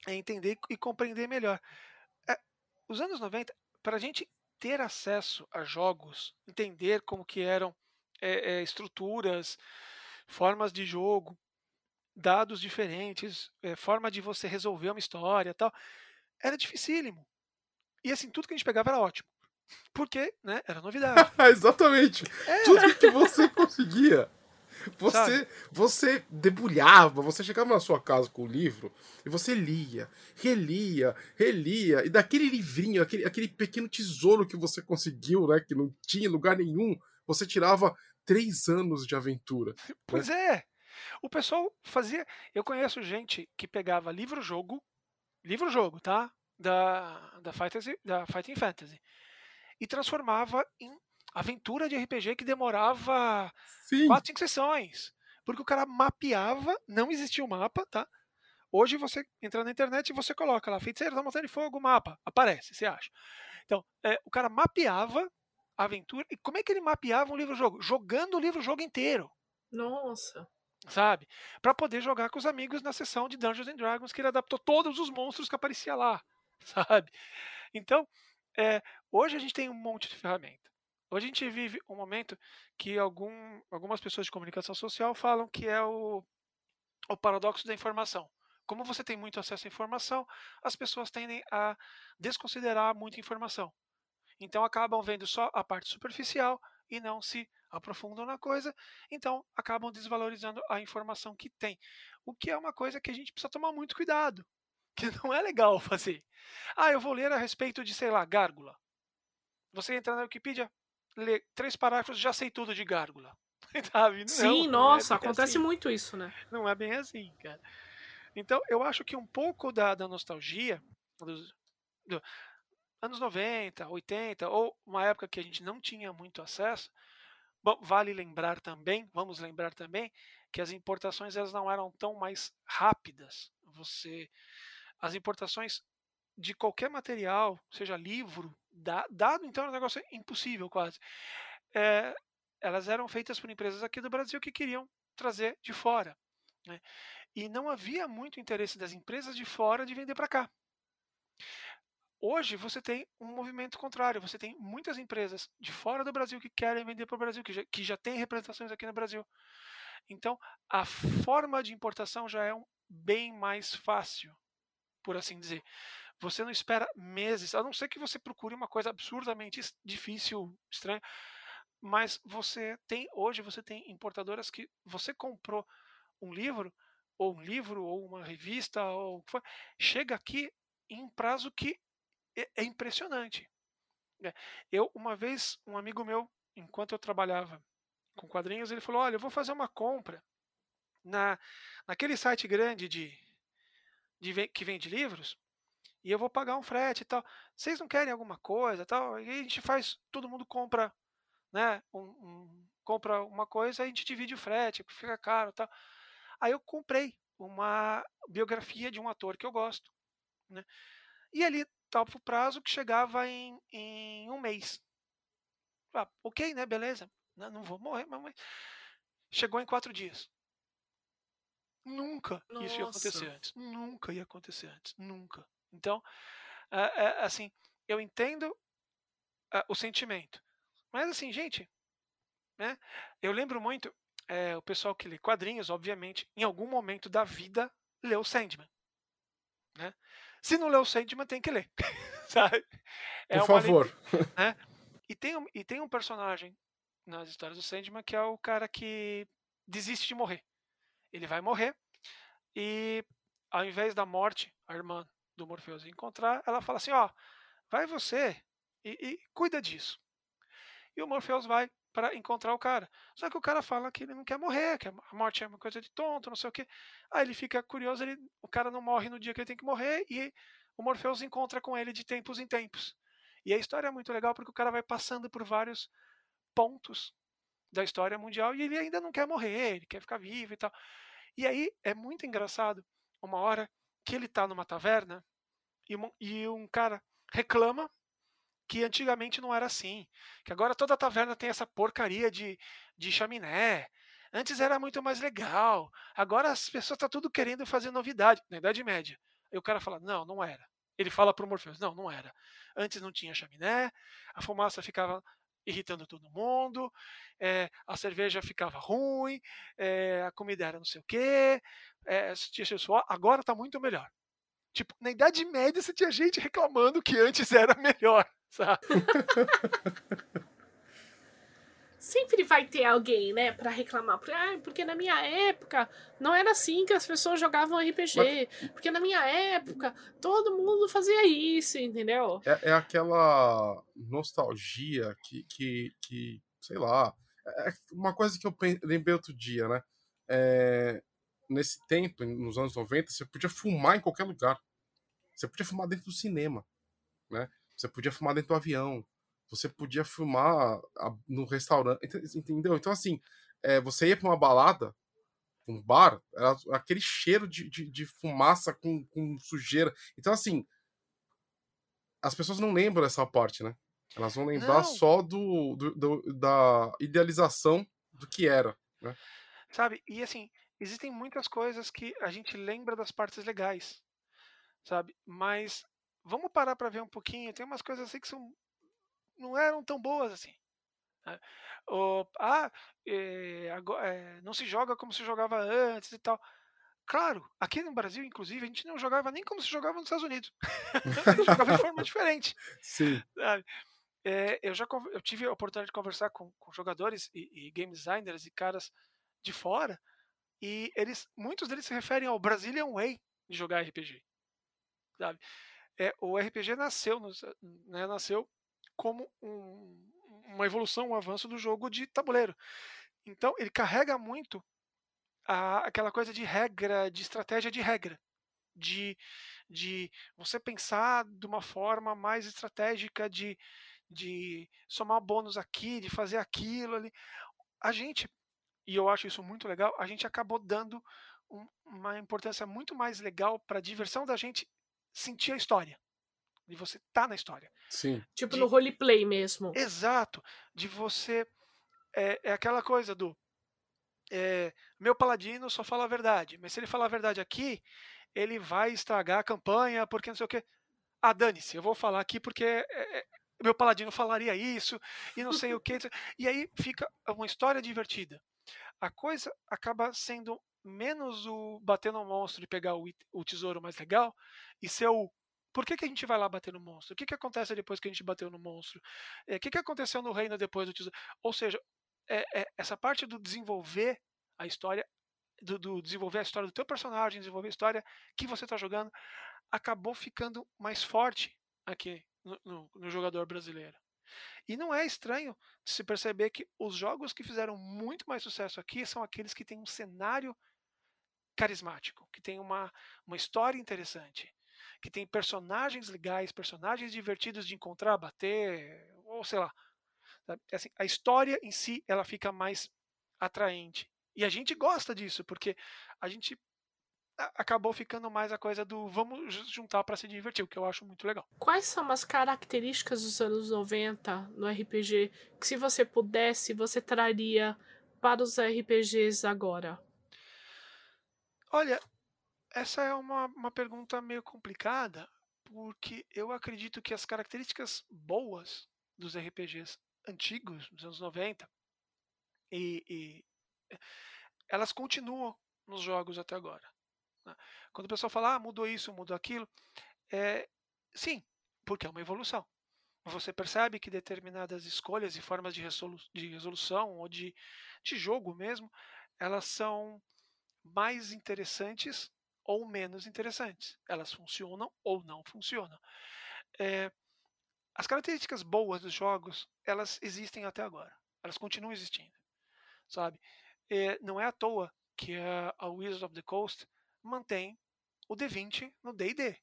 a entender e compreender melhor. É, os anos 90, para a gente ter acesso a jogos, entender como que eram é, é, estruturas, formas de jogo, dados diferentes, é, forma de você resolver uma história tal, era dificílimo. E assim, tudo que a gente pegava era ótimo. Porque, né, era novidade. *laughs* Exatamente. É. Tudo que você conseguia. Você, você debulhava, você chegava na sua casa com o livro e você lia, relia, relia, e daquele livrinho, aquele, aquele pequeno tesouro que você conseguiu, né, que não tinha lugar nenhum, você tirava três anos de aventura. Né? Pois né? é. O pessoal fazia. Eu conheço gente que pegava livro-jogo, livro-jogo, tá? Da, da, fantasy, da Fighting Fantasy, e transformava em aventura de RPG que demorava Sim. quatro, cinco sessões. Porque o cara mapeava, não existia o um mapa, tá? Hoje você entra na internet e você coloca lá, feiticeiro da Montanha de Fogo, mapa, aparece, você acha. Então, é, o cara mapeava a aventura. E como é que ele mapeava um livro-jogo? Jogando o livro-jogo inteiro. Nossa. Sabe? Para poder jogar com os amigos na sessão de Dungeons and Dragons, que ele adaptou todos os monstros que aparecia lá. *laughs* Sabe? Então, é, hoje a gente tem um monte de ferramenta. Hoje a gente vive um momento que algum, algumas pessoas de comunicação social falam que é o, o paradoxo da informação. Como você tem muito acesso à informação, as pessoas tendem a desconsiderar muita informação. Então acabam vendo só a parte superficial e não se aprofundam na coisa, então acabam desvalorizando a informação que tem. O que é uma coisa que a gente precisa tomar muito cuidado, *laughs* que não é legal fazer. Ah, eu vou ler a respeito de, sei lá, gárgula. Você entra na Wikipedia, ler três parágrafos, já sei tudo de gárgula. *laughs* Não, Sim, não nossa, é acontece assim. muito isso, né? Não é bem assim, cara. Então, eu acho que um pouco da, da nostalgia dos do, anos 90, 80, ou uma época que a gente não tinha muito acesso, vale lembrar também, vamos lembrar também, que as importações elas não eram tão mais rápidas. Você as importações de qualquer material, seja livro, dado então é um negócio impossível quase. É, elas eram feitas por empresas aqui do Brasil que queriam trazer de fora. Né? E não havia muito interesse das empresas de fora de vender para cá. Hoje você tem um movimento contrário, você tem muitas empresas de fora do Brasil que querem vender para o Brasil, que já, que já tem representações aqui no Brasil. Então, a forma de importação já é um, bem mais fácil, por assim dizer. Você não espera meses, a não ser que você procure uma coisa absurdamente difícil, estranha. Mas você tem, hoje você tem importadoras que você comprou um livro, ou um livro, ou uma revista, ou chega aqui em prazo que é, é impressionante. É, eu, uma vez, um amigo meu, enquanto eu trabalhava com quadrinhos, ele falou: Olha, eu vou fazer uma compra na, naquele site grande de, de que vende livros e eu vou pagar um frete e tal. Vocês não querem alguma coisa tal? E a gente faz, todo mundo compra, né? Um, um, compra uma coisa, a gente divide o frete, fica caro tal. Aí eu comprei uma biografia de um ator que eu gosto, né? E ali o prazo que chegava em, em um mês. Ah, ok, né? Beleza. Não, não vou morrer, mas chegou em quatro dias. Nunca Nossa. isso ia acontecer antes. Nunca ia acontecer antes. Nunca. Então, é, é, assim, eu entendo é, o sentimento. Mas assim, gente, né? Eu lembro muito é, o pessoal que lê quadrinhos, obviamente, em algum momento da vida leu Sandman. Né? Se não leu Sandman, tem que ler. *laughs* sabe? É Por favor. né? *laughs* e, tem um, e tem um personagem nas histórias do Sandman que é o cara que desiste de morrer. Ele vai morrer e ao invés da morte, a irmã do Morpheus encontrar, ela fala assim, ó, vai você e, e cuida disso. E o Morpheus vai para encontrar o cara. Só que o cara fala que ele não quer morrer, que a morte é uma coisa de tonto, não sei o quê. Aí ele fica curioso, ele, o cara não morre no dia que ele tem que morrer e o Morpheus encontra com ele de tempos em tempos. E a história é muito legal porque o cara vai passando por vários pontos da história mundial e ele ainda não quer morrer, ele quer ficar vivo e tal. E aí é muito engraçado uma hora que ele está numa taverna e um, e um cara reclama que antigamente não era assim, que agora toda taverna tem essa porcaria de, de chaminé. Antes era muito mais legal. Agora as pessoas estão tá tudo querendo fazer novidade na Idade Média. Aí o cara fala: "Não, não era". Ele fala pro Morpheus: "Não, não era. Antes não tinha chaminé, a fumaça ficava irritando todo mundo, é, a cerveja ficava ruim, é, a comida era não sei o quê, é, agora está muito melhor. Tipo, na Idade Média você tinha gente reclamando que antes era melhor, *laughs* sabe? Sempre vai ter alguém, né, para reclamar. Porque, ah, porque na minha época não era assim que as pessoas jogavam RPG. Mas... Porque na minha época todo mundo fazia isso, entendeu? É, é aquela nostalgia que, que, que, sei lá. É uma coisa que eu lembrei outro dia, né? É, nesse tempo, nos anos 90, você podia fumar em qualquer lugar. Você podia fumar dentro do cinema, né? Você podia fumar dentro do avião. Você podia fumar no restaurante, entendeu? Então, assim, é, você ia para uma balada, um bar, era aquele cheiro de, de, de fumaça com, com sujeira. Então, assim, as pessoas não lembram dessa parte, né? Elas vão lembrar não. só do, do, do, da idealização do que era, né? Sabe? E assim, existem muitas coisas que a gente lembra das partes legais, sabe? Mas vamos parar para ver um pouquinho. Tem umas coisas assim que são não eram tão boas assim. Né? ah, é, agora, é, não se joga como se jogava antes e tal. Claro, aqui no Brasil, inclusive, a gente não jogava nem como se jogava nos Estados Unidos. *laughs* a gente jogava de forma diferente. Sim. É, eu já eu tive a oportunidade de conversar com, com jogadores e, e, game designers e caras de fora e eles, muitos deles se referem ao Brazilian Way de jogar RPG. Sabe? É, o RPG nasceu, né, nasceu como um, uma evolução, um avanço do jogo de tabuleiro. Então ele carrega muito a, aquela coisa de regra, de estratégia de regra, de, de você pensar de uma forma mais estratégica de, de somar bônus aqui, de fazer aquilo ali. A gente e eu acho isso muito legal, a gente acabou dando um, uma importância muito mais legal para a diversão da gente sentir a história. De você estar tá na história. Sim. Tipo de, no roleplay mesmo. Exato. De você. É, é aquela coisa do. É, meu paladino só fala a verdade, mas se ele falar a verdade aqui, ele vai estragar a campanha, porque não sei o que. Ah, dane-se, eu vou falar aqui porque é, é meu paladino falaria isso, e não sei o *laughs* que. E aí fica uma história divertida a coisa acaba sendo menos o bater no monstro e pegar o, o tesouro mais legal e ser o por que, que a gente vai lá bater no monstro? O que, que acontece depois que a gente bateu no monstro? É, o que, que aconteceu no reino depois do tesouro? Ou seja, é, é, essa parte do desenvolver a história, do, do, desenvolver a história do teu personagem, desenvolver a história que você está jogando, acabou ficando mais forte aqui no, no, no jogador brasileiro. E não é estranho se perceber que os jogos que fizeram muito mais sucesso aqui são aqueles que têm um cenário carismático, que tem uma, uma história interessante, que tem personagens legais, personagens divertidos de encontrar, bater, ou sei lá. Assim, a história em si ela fica mais atraente. E a gente gosta disso, porque a gente acabou ficando mais a coisa do vamos juntar para se divertir, o que eu acho muito legal. Quais são as características dos anos 90 no RPG que, se você pudesse, você traria para os RPGs agora? Olha, essa é uma, uma pergunta meio complicada, porque eu acredito que as características boas dos RPGs antigos, dos anos 90, e, e elas continuam nos jogos até agora. Né? Quando o pessoal fala, ah, mudou isso, mudou aquilo, é, sim, porque é uma evolução. Você percebe que determinadas escolhas e formas de, de resolução ou de, de jogo mesmo, elas são mais interessantes ou menos interessantes. Elas funcionam ou não funcionam. É, as características boas dos jogos, elas existem até agora. elas continuam existindo, sabe? É, não é à toa que a, a Wizards of the Coast mantém o D20 no D&D.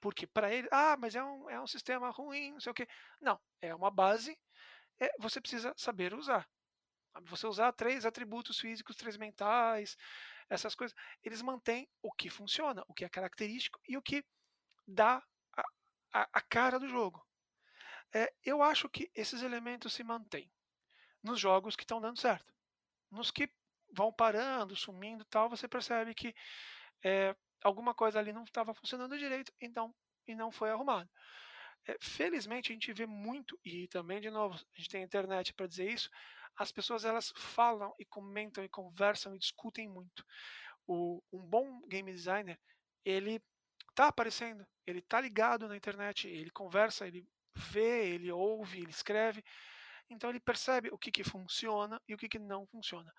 Porque para ele, ah, mas é um, é um sistema ruim, não sei o quê. Não, é uma base, é, você precisa saber usar. Você usar três atributos físicos, três mentais, essas coisas. Eles mantêm o que funciona, o que é característico e o que dá a, a, a cara do jogo. É, eu acho que esses elementos se mantêm nos jogos que estão dando certo. Nos que vão parando, sumindo tal, você percebe que é, alguma coisa ali não estava funcionando direito, então e não foi arrumado. É, felizmente a gente vê muito e também de novo a gente tem internet para dizer isso. As pessoas elas falam e comentam e conversam e discutem muito. O, um bom game designer ele está aparecendo, ele está ligado na internet, ele conversa, ele vê, ele ouve, ele escreve. Então ele percebe o que, que funciona e o que, que não funciona.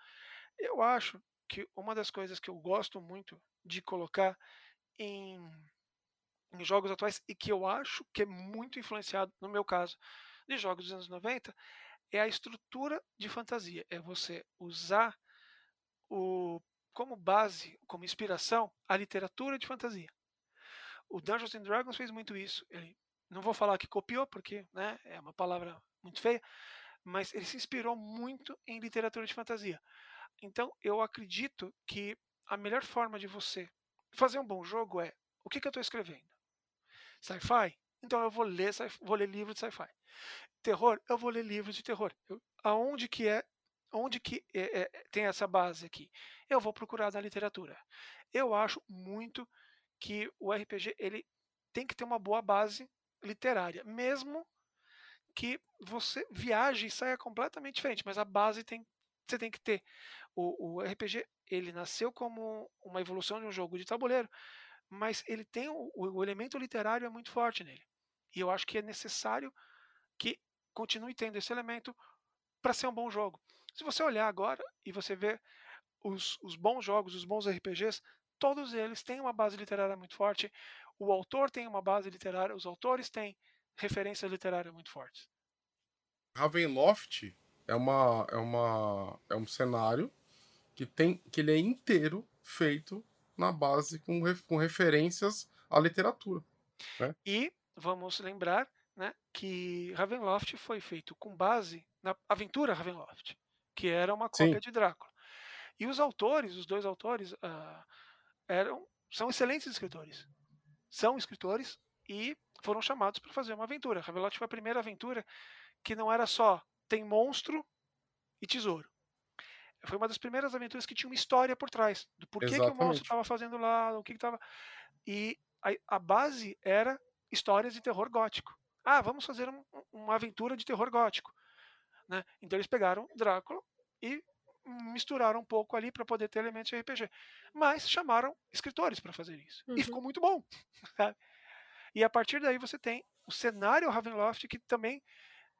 Eu acho que uma das coisas que eu gosto muito de colocar em, em jogos atuais e que eu acho que é muito influenciado, no meu caso, de jogos dos anos 90, é a estrutura de fantasia. É você usar o, como base, como inspiração, a literatura de fantasia. O Dungeons and Dragons fez muito isso. Ele, não vou falar que copiou, porque né, é uma palavra muito feia, mas ele se inspirou muito em literatura de fantasia. Então, eu acredito que a melhor forma de você fazer um bom jogo é o que, que eu estou escrevendo? Sci-fi? Então eu vou ler, vou ler livros de sci-fi. Terror? Eu vou ler livros de terror. Eu, aonde que é, onde que é, é, tem essa base aqui? Eu vou procurar na literatura. Eu acho muito que o RPG ele tem que ter uma boa base literária, mesmo que você viaje e saia completamente diferente, mas a base tem, você tem que ter. O, o RPG ele nasceu como uma evolução de um jogo de tabuleiro, mas ele tem o, o elemento literário é muito forte nele. E eu acho que é necessário que continue tendo esse elemento para ser um bom jogo. Se você olhar agora e você ver os, os bons jogos, os bons RPGs, todos eles têm uma base literária muito forte. O autor tem uma base literária, os autores têm referências literárias muito fortes. Ravenloft é uma é uma é um cenário que tem que ele é inteiro feito na base com, com referências à literatura. Né? E vamos lembrar né, que Ravenloft foi feito com base na aventura Ravenloft, que era uma cópia Sim. de Drácula. E os autores, os dois autores, uh, eram são excelentes escritores. São escritores e foram chamados para fazer uma aventura. Ravenloft foi a primeira aventura que não era só tem monstro e tesouro foi uma das primeiras aventuras que tinha uma história por trás do porquê que o monstro estava fazendo lá, o que estava. E a, a, base era histórias de terror gótico. Ah, vamos fazer um, uma aventura de terror gótico. Né? Então eles pegaram Drácula e misturaram um pouco ali para poder ter elementos de RPG. Mas chamaram escritores para fazer isso. Uhum. E ficou muito bom. *laughs* e a partir daí você tem o cenário Ravenloft que também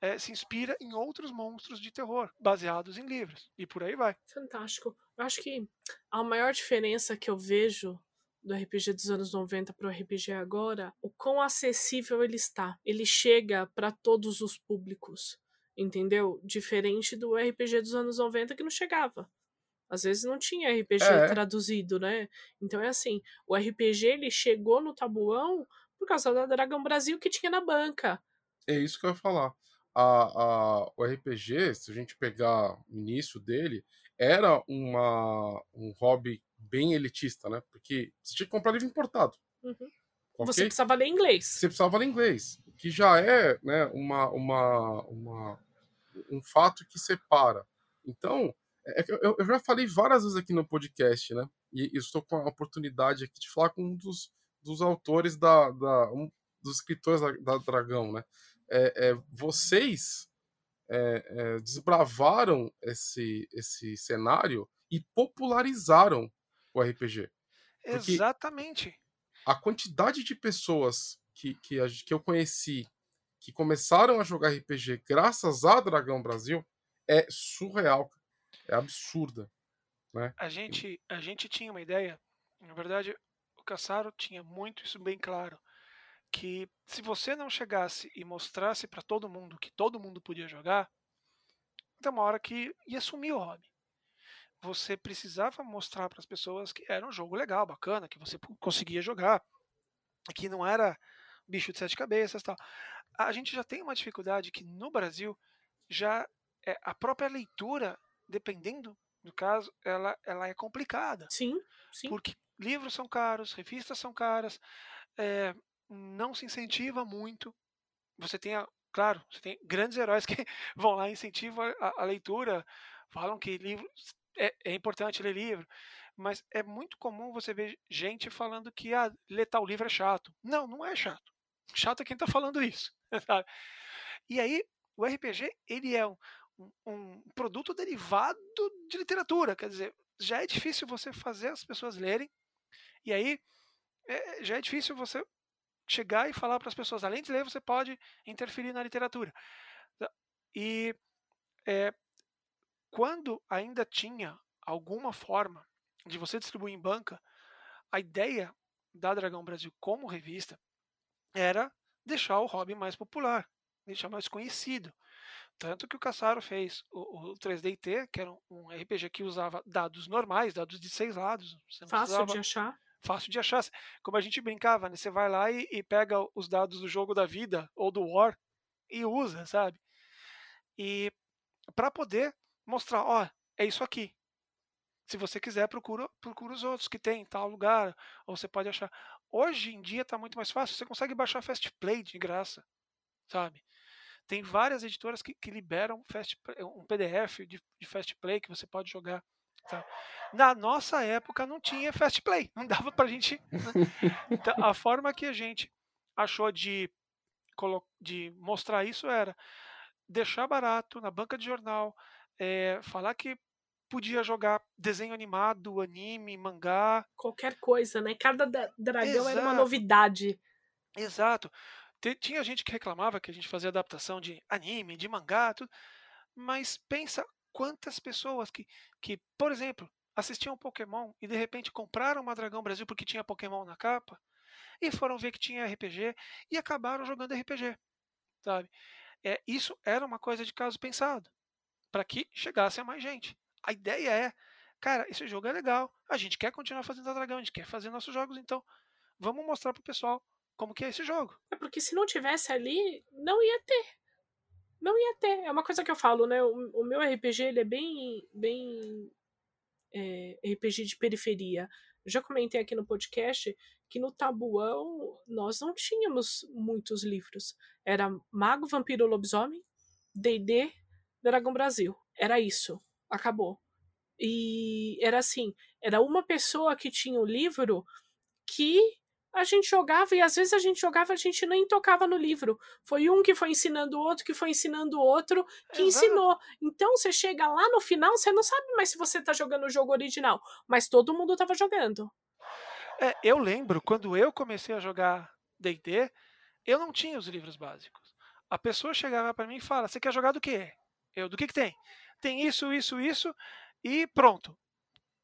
é, se inspira em outros monstros de terror, baseados em livros. E por aí vai. Fantástico. Eu acho que a maior diferença que eu vejo do RPG dos anos 90 para o RPG agora, o quão acessível ele está. Ele chega para todos os públicos, entendeu? Diferente do RPG dos anos 90 que não chegava. Às vezes não tinha RPG é. traduzido, né? Então é assim, o RPG ele chegou no tabuão por causa da Dragão Brasil que tinha na banca. É isso que eu ia falar a, a, o RPG, se a gente pegar o início dele, era uma, um hobby bem elitista, né? Porque você tinha que comprar livro importado. Uhum. Okay? Você precisava ler inglês. Você precisava ler inglês, que já é né, uma, uma, uma, um fato que separa. Então, é, é eu, eu já falei várias vezes aqui no podcast, né? E, e estou com a oportunidade aqui de falar com um dos, dos autores da, da um dos escritores da, da Dragão, né? é, é, vocês é, é, desbravaram esse, esse cenário e popularizaram o RPG. Exatamente. A quantidade de pessoas que, que, que eu conheci que começaram a jogar RPG graças a Dragão Brasil é surreal. É absurda. Né? A, gente, a gente tinha uma ideia, na verdade, o Caçaro tinha muito isso bem claro que se você não chegasse e mostrasse para todo mundo que todo mundo podia jogar, tem uma hora que ia sumir o hobby. Você precisava mostrar para as pessoas que era um jogo legal, bacana, que você conseguia jogar, que não era bicho de sete cabeças tal. A gente já tem uma dificuldade que no Brasil já é, a própria leitura, dependendo do caso, ela, ela é complicada. Sim, sim. Porque livros são caros, revistas são caras, é, não se incentiva muito. Você tem, a, claro, você tem grandes heróis *laughs* que vão lá e incentivam a, a leitura, falam que livro é, é, importante ler livro, mas é muito comum você ver gente falando que ah, ler tal livro é chato. Não, não é chato. Chato é quem está falando isso. *laughs* Sabe? E aí, o RPG, ele é um, um, produto derivado de literatura, quer dizer, já é difícil você fazer as pessoas lerem, e aí é, já é difícil você chegar e falar para as pessoas, além de ler, você pode interferir na literatura. E é, quando ainda tinha alguma forma de você distribuir em banca, a ideia da Dragão Brasil como revista era deixar o hobby mais popular, deixar mais conhecido. Tanto que o Caçaro fez o, o 3DT, que era um, RPG que usava dados normais, dados de seis lados. Fácil de achar. Fácil de achar. Como a gente brincava, né? Você vai lá e, e pega os dados do jogo da vida ou do War e usa, sabe? E para poder mostrar, ó, é isso aqui. Se você quiser, procura, procura os outros que tem em tal lugar, ou você pode achar. Hoje em dia está muito mais fácil, você consegue baixar Fast Play de graça, sabe? Tem várias editoras que, que liberam fast, um PDF de, de Fast Play que você pode jogar. Tá? Na nossa época não tinha Fast Play, não dava pra gente. Né? Então, a forma que a gente achou de, de mostrar isso era deixar barato na banca de jornal, é, falar que podia jogar desenho animado, anime, mangá. Qualquer coisa, né? Cada dragão Exato. era uma novidade. Exato. Tinha gente que reclamava que a gente fazia adaptação de anime, de mangá, tudo. Mas pensa quantas pessoas que, que, por exemplo, assistiam Pokémon e de repente compraram uma Dragão Brasil porque tinha Pokémon na capa e foram ver que tinha RPG e acabaram jogando RPG, sabe? É, isso era uma coisa de caso pensado para que chegasse a mais gente. A ideia é, cara, esse jogo é legal, a gente quer continuar fazendo a Dragão, a gente quer fazer nossos jogos, então vamos mostrar pro pessoal como que é esse jogo. É porque se não tivesse ali, não ia ter. Não ia ter. É uma coisa que eu falo, né? O, o meu RPG ele é bem, bem é, RPG de periferia. Eu já comentei aqui no podcast que no Tabuão nós não tínhamos muitos livros. Era Mago, Vampiro, Lobisomem, D&D, Dragão Brasil. Era isso. Acabou. E era assim, era uma pessoa que tinha o livro que a gente jogava e às vezes a gente jogava a gente nem tocava no livro. Foi um que foi ensinando o outro, que foi ensinando o outro, que Exato. ensinou. Então você chega lá no final, você não sabe mais se você tá jogando o jogo original, mas todo mundo tava jogando. É, eu lembro quando eu comecei a jogar D&D, eu não tinha os livros básicos. A pessoa chegava para mim e fala: "Você quer jogar do quê?" Eu: "Do que que tem?" "Tem isso, isso, isso" e pronto.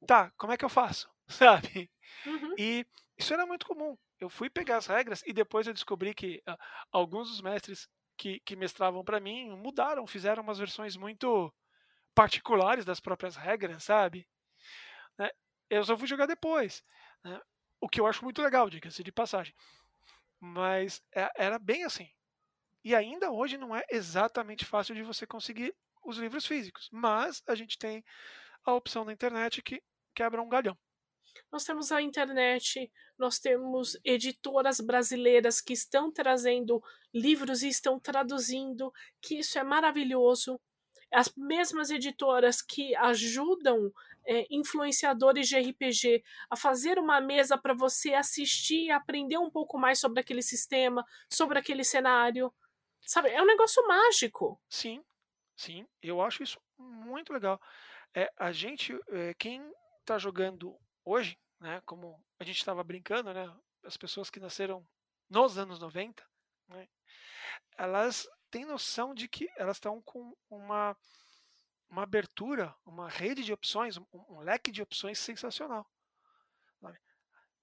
Tá, como é que eu faço? *laughs* Sabe? Uhum. E isso era muito comum. Eu fui pegar as regras e depois eu descobri que uh, alguns dos mestres que, que mestravam para mim mudaram, fizeram umas versões muito particulares das próprias regras, sabe? Né? Eu só fui jogar depois. Né? O que eu acho muito legal, diga-se de passagem. Mas é, era bem assim. E ainda hoje não é exatamente fácil de você conseguir os livros físicos. Mas a gente tem a opção na internet que quebra um galhão. Nós temos a internet, nós temos editoras brasileiras que estão trazendo livros e estão traduzindo, que isso é maravilhoso. As mesmas editoras que ajudam é, influenciadores de RPG a fazer uma mesa para você assistir e aprender um pouco mais sobre aquele sistema, sobre aquele cenário. Sabe, é um negócio mágico. Sim, sim, eu acho isso muito legal. É, a gente, é, quem está jogando hoje, né, como a gente estava brincando, né, as pessoas que nasceram nos anos 90, né, elas têm noção de que elas estão com uma, uma abertura, uma rede de opções, um, um leque de opções sensacional.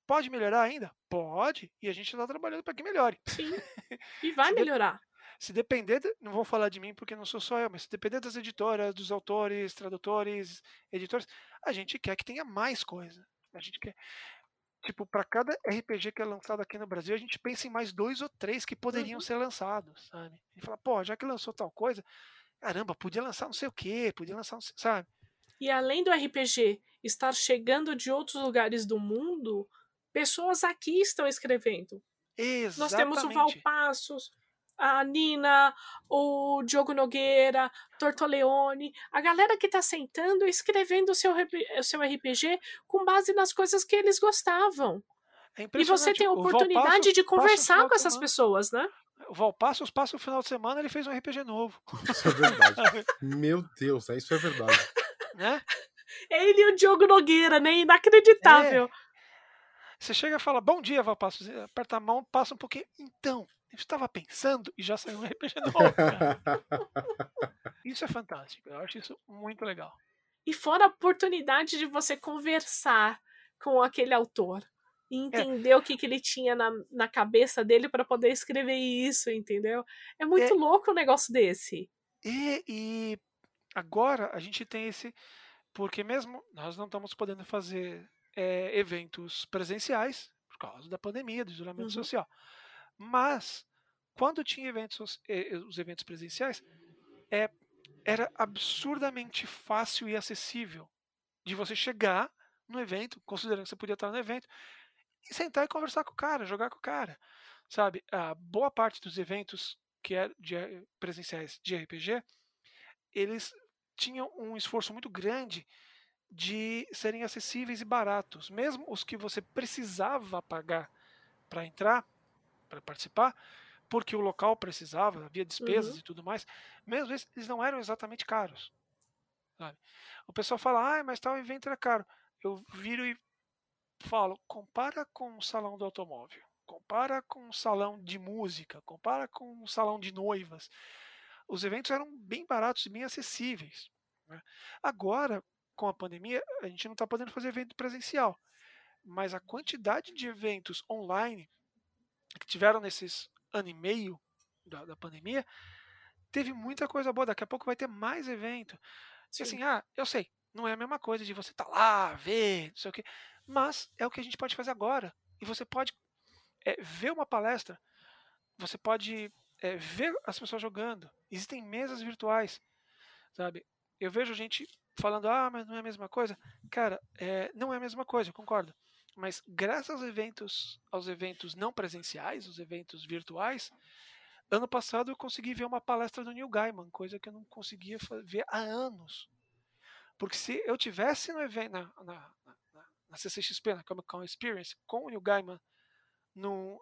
Pode melhorar ainda? Pode, e a gente está trabalhando para que melhore. Sim, *laughs* e vai melhorar. Se depender, de- não vou falar de mim porque não sou só eu, mas se depender das editoras, dos autores, tradutores, editores, a gente quer que tenha mais coisa. A gente quer. Tipo, para cada RPG que é lançado aqui no Brasil, a gente pensa em mais dois ou três que poderiam Uhum. ser lançados, sabe? Gente fala, pô, já que lançou tal coisa, caramba, podia lançar não sei o quê, podia lançar não sei, sabe? E além do RPG estar chegando de outros lugares do mundo, pessoas aqui estão escrevendo. Exatamente. Nós temos o Valpassos, a Nina, o Diogo Nogueira, Tortoleone, a galera que tá sentando e escrevendo o seu, o seu RPG com base nas coisas que eles gostavam. É E você tem a oportunidade Valpassos de conversar com essas semana- pessoas, né? O Valpassos passa o final de semana, ele fez um RPG novo, Isso é verdade. *laughs* Meu Deus, né? isso é verdade. né? Ele e o Diogo Nogueira, né? Inacreditável. Você chega e fala, bom dia, Valpassos, aperta a mão, passa um pouquinho. Então, estava pensando e já saiu um RPG *laughs* novo. cara. Isso é fantástico, eu acho isso muito legal. E fora a oportunidade de você conversar com aquele autor. E entender o que, que ele tinha na, na cabeça dele para poder escrever isso, entendeu? É muito É. louco um negócio desse. E, e agora a gente tem esse. Porque mesmo nós não estamos podendo fazer é, eventos presenciais por causa da pandemia, do isolamento Uhum. social. Mas quando tinha eventos, eh, os eventos presenciais, é, era absurdamente fácil e acessível de você chegar no evento, considerando que você podia estar no evento, e sentar e conversar com o cara, jogar com o cara. Sabe, a boa parte dos eventos que é de eh, presenciais de RPG, eles tinham um esforço muito grande de serem acessíveis e baratos. Mesmo os que você precisava pagar para entrar, para participar, porque o local precisava, havia despesas Uhum. e tudo mais, mesmo esses, eles não eram exatamente caros. sabe? O pessoal fala, ah, mas tal evento era caro. Eu viro e falo, compara com o salão do automóvel, compara com o salão de música, compara com o salão de noivas. Os eventos eram bem baratos e bem acessíveis. né? Agora, com a pandemia, a gente não está podendo fazer evento presencial, mas a quantidade de eventos online que tiveram nesses ano e meio da, da pandemia teve muita coisa boa. Daqui a pouco vai ter mais evento. E Sim. assim, ah, eu sei, não é a mesma coisa de você estar lá, ver, não sei o quê, mas é o que a gente pode fazer agora. E você pode é, ver uma palestra, você pode é, ver as pessoas jogando. Existem mesas virtuais, sabe? Eu vejo gente falando, ah, mas não é a mesma coisa. Cara, é, não é a mesma coisa, eu concordo. Mas graças aos eventos, aos eventos não presenciais, os eventos virtuais, ano passado eu consegui ver uma palestra do Neil Gaiman, coisa que eu não conseguia ver há anos. Porque se eu tivesse no evento, na, na, na, na CCXP, na Comic Con Experience, com o Neil Gaiman no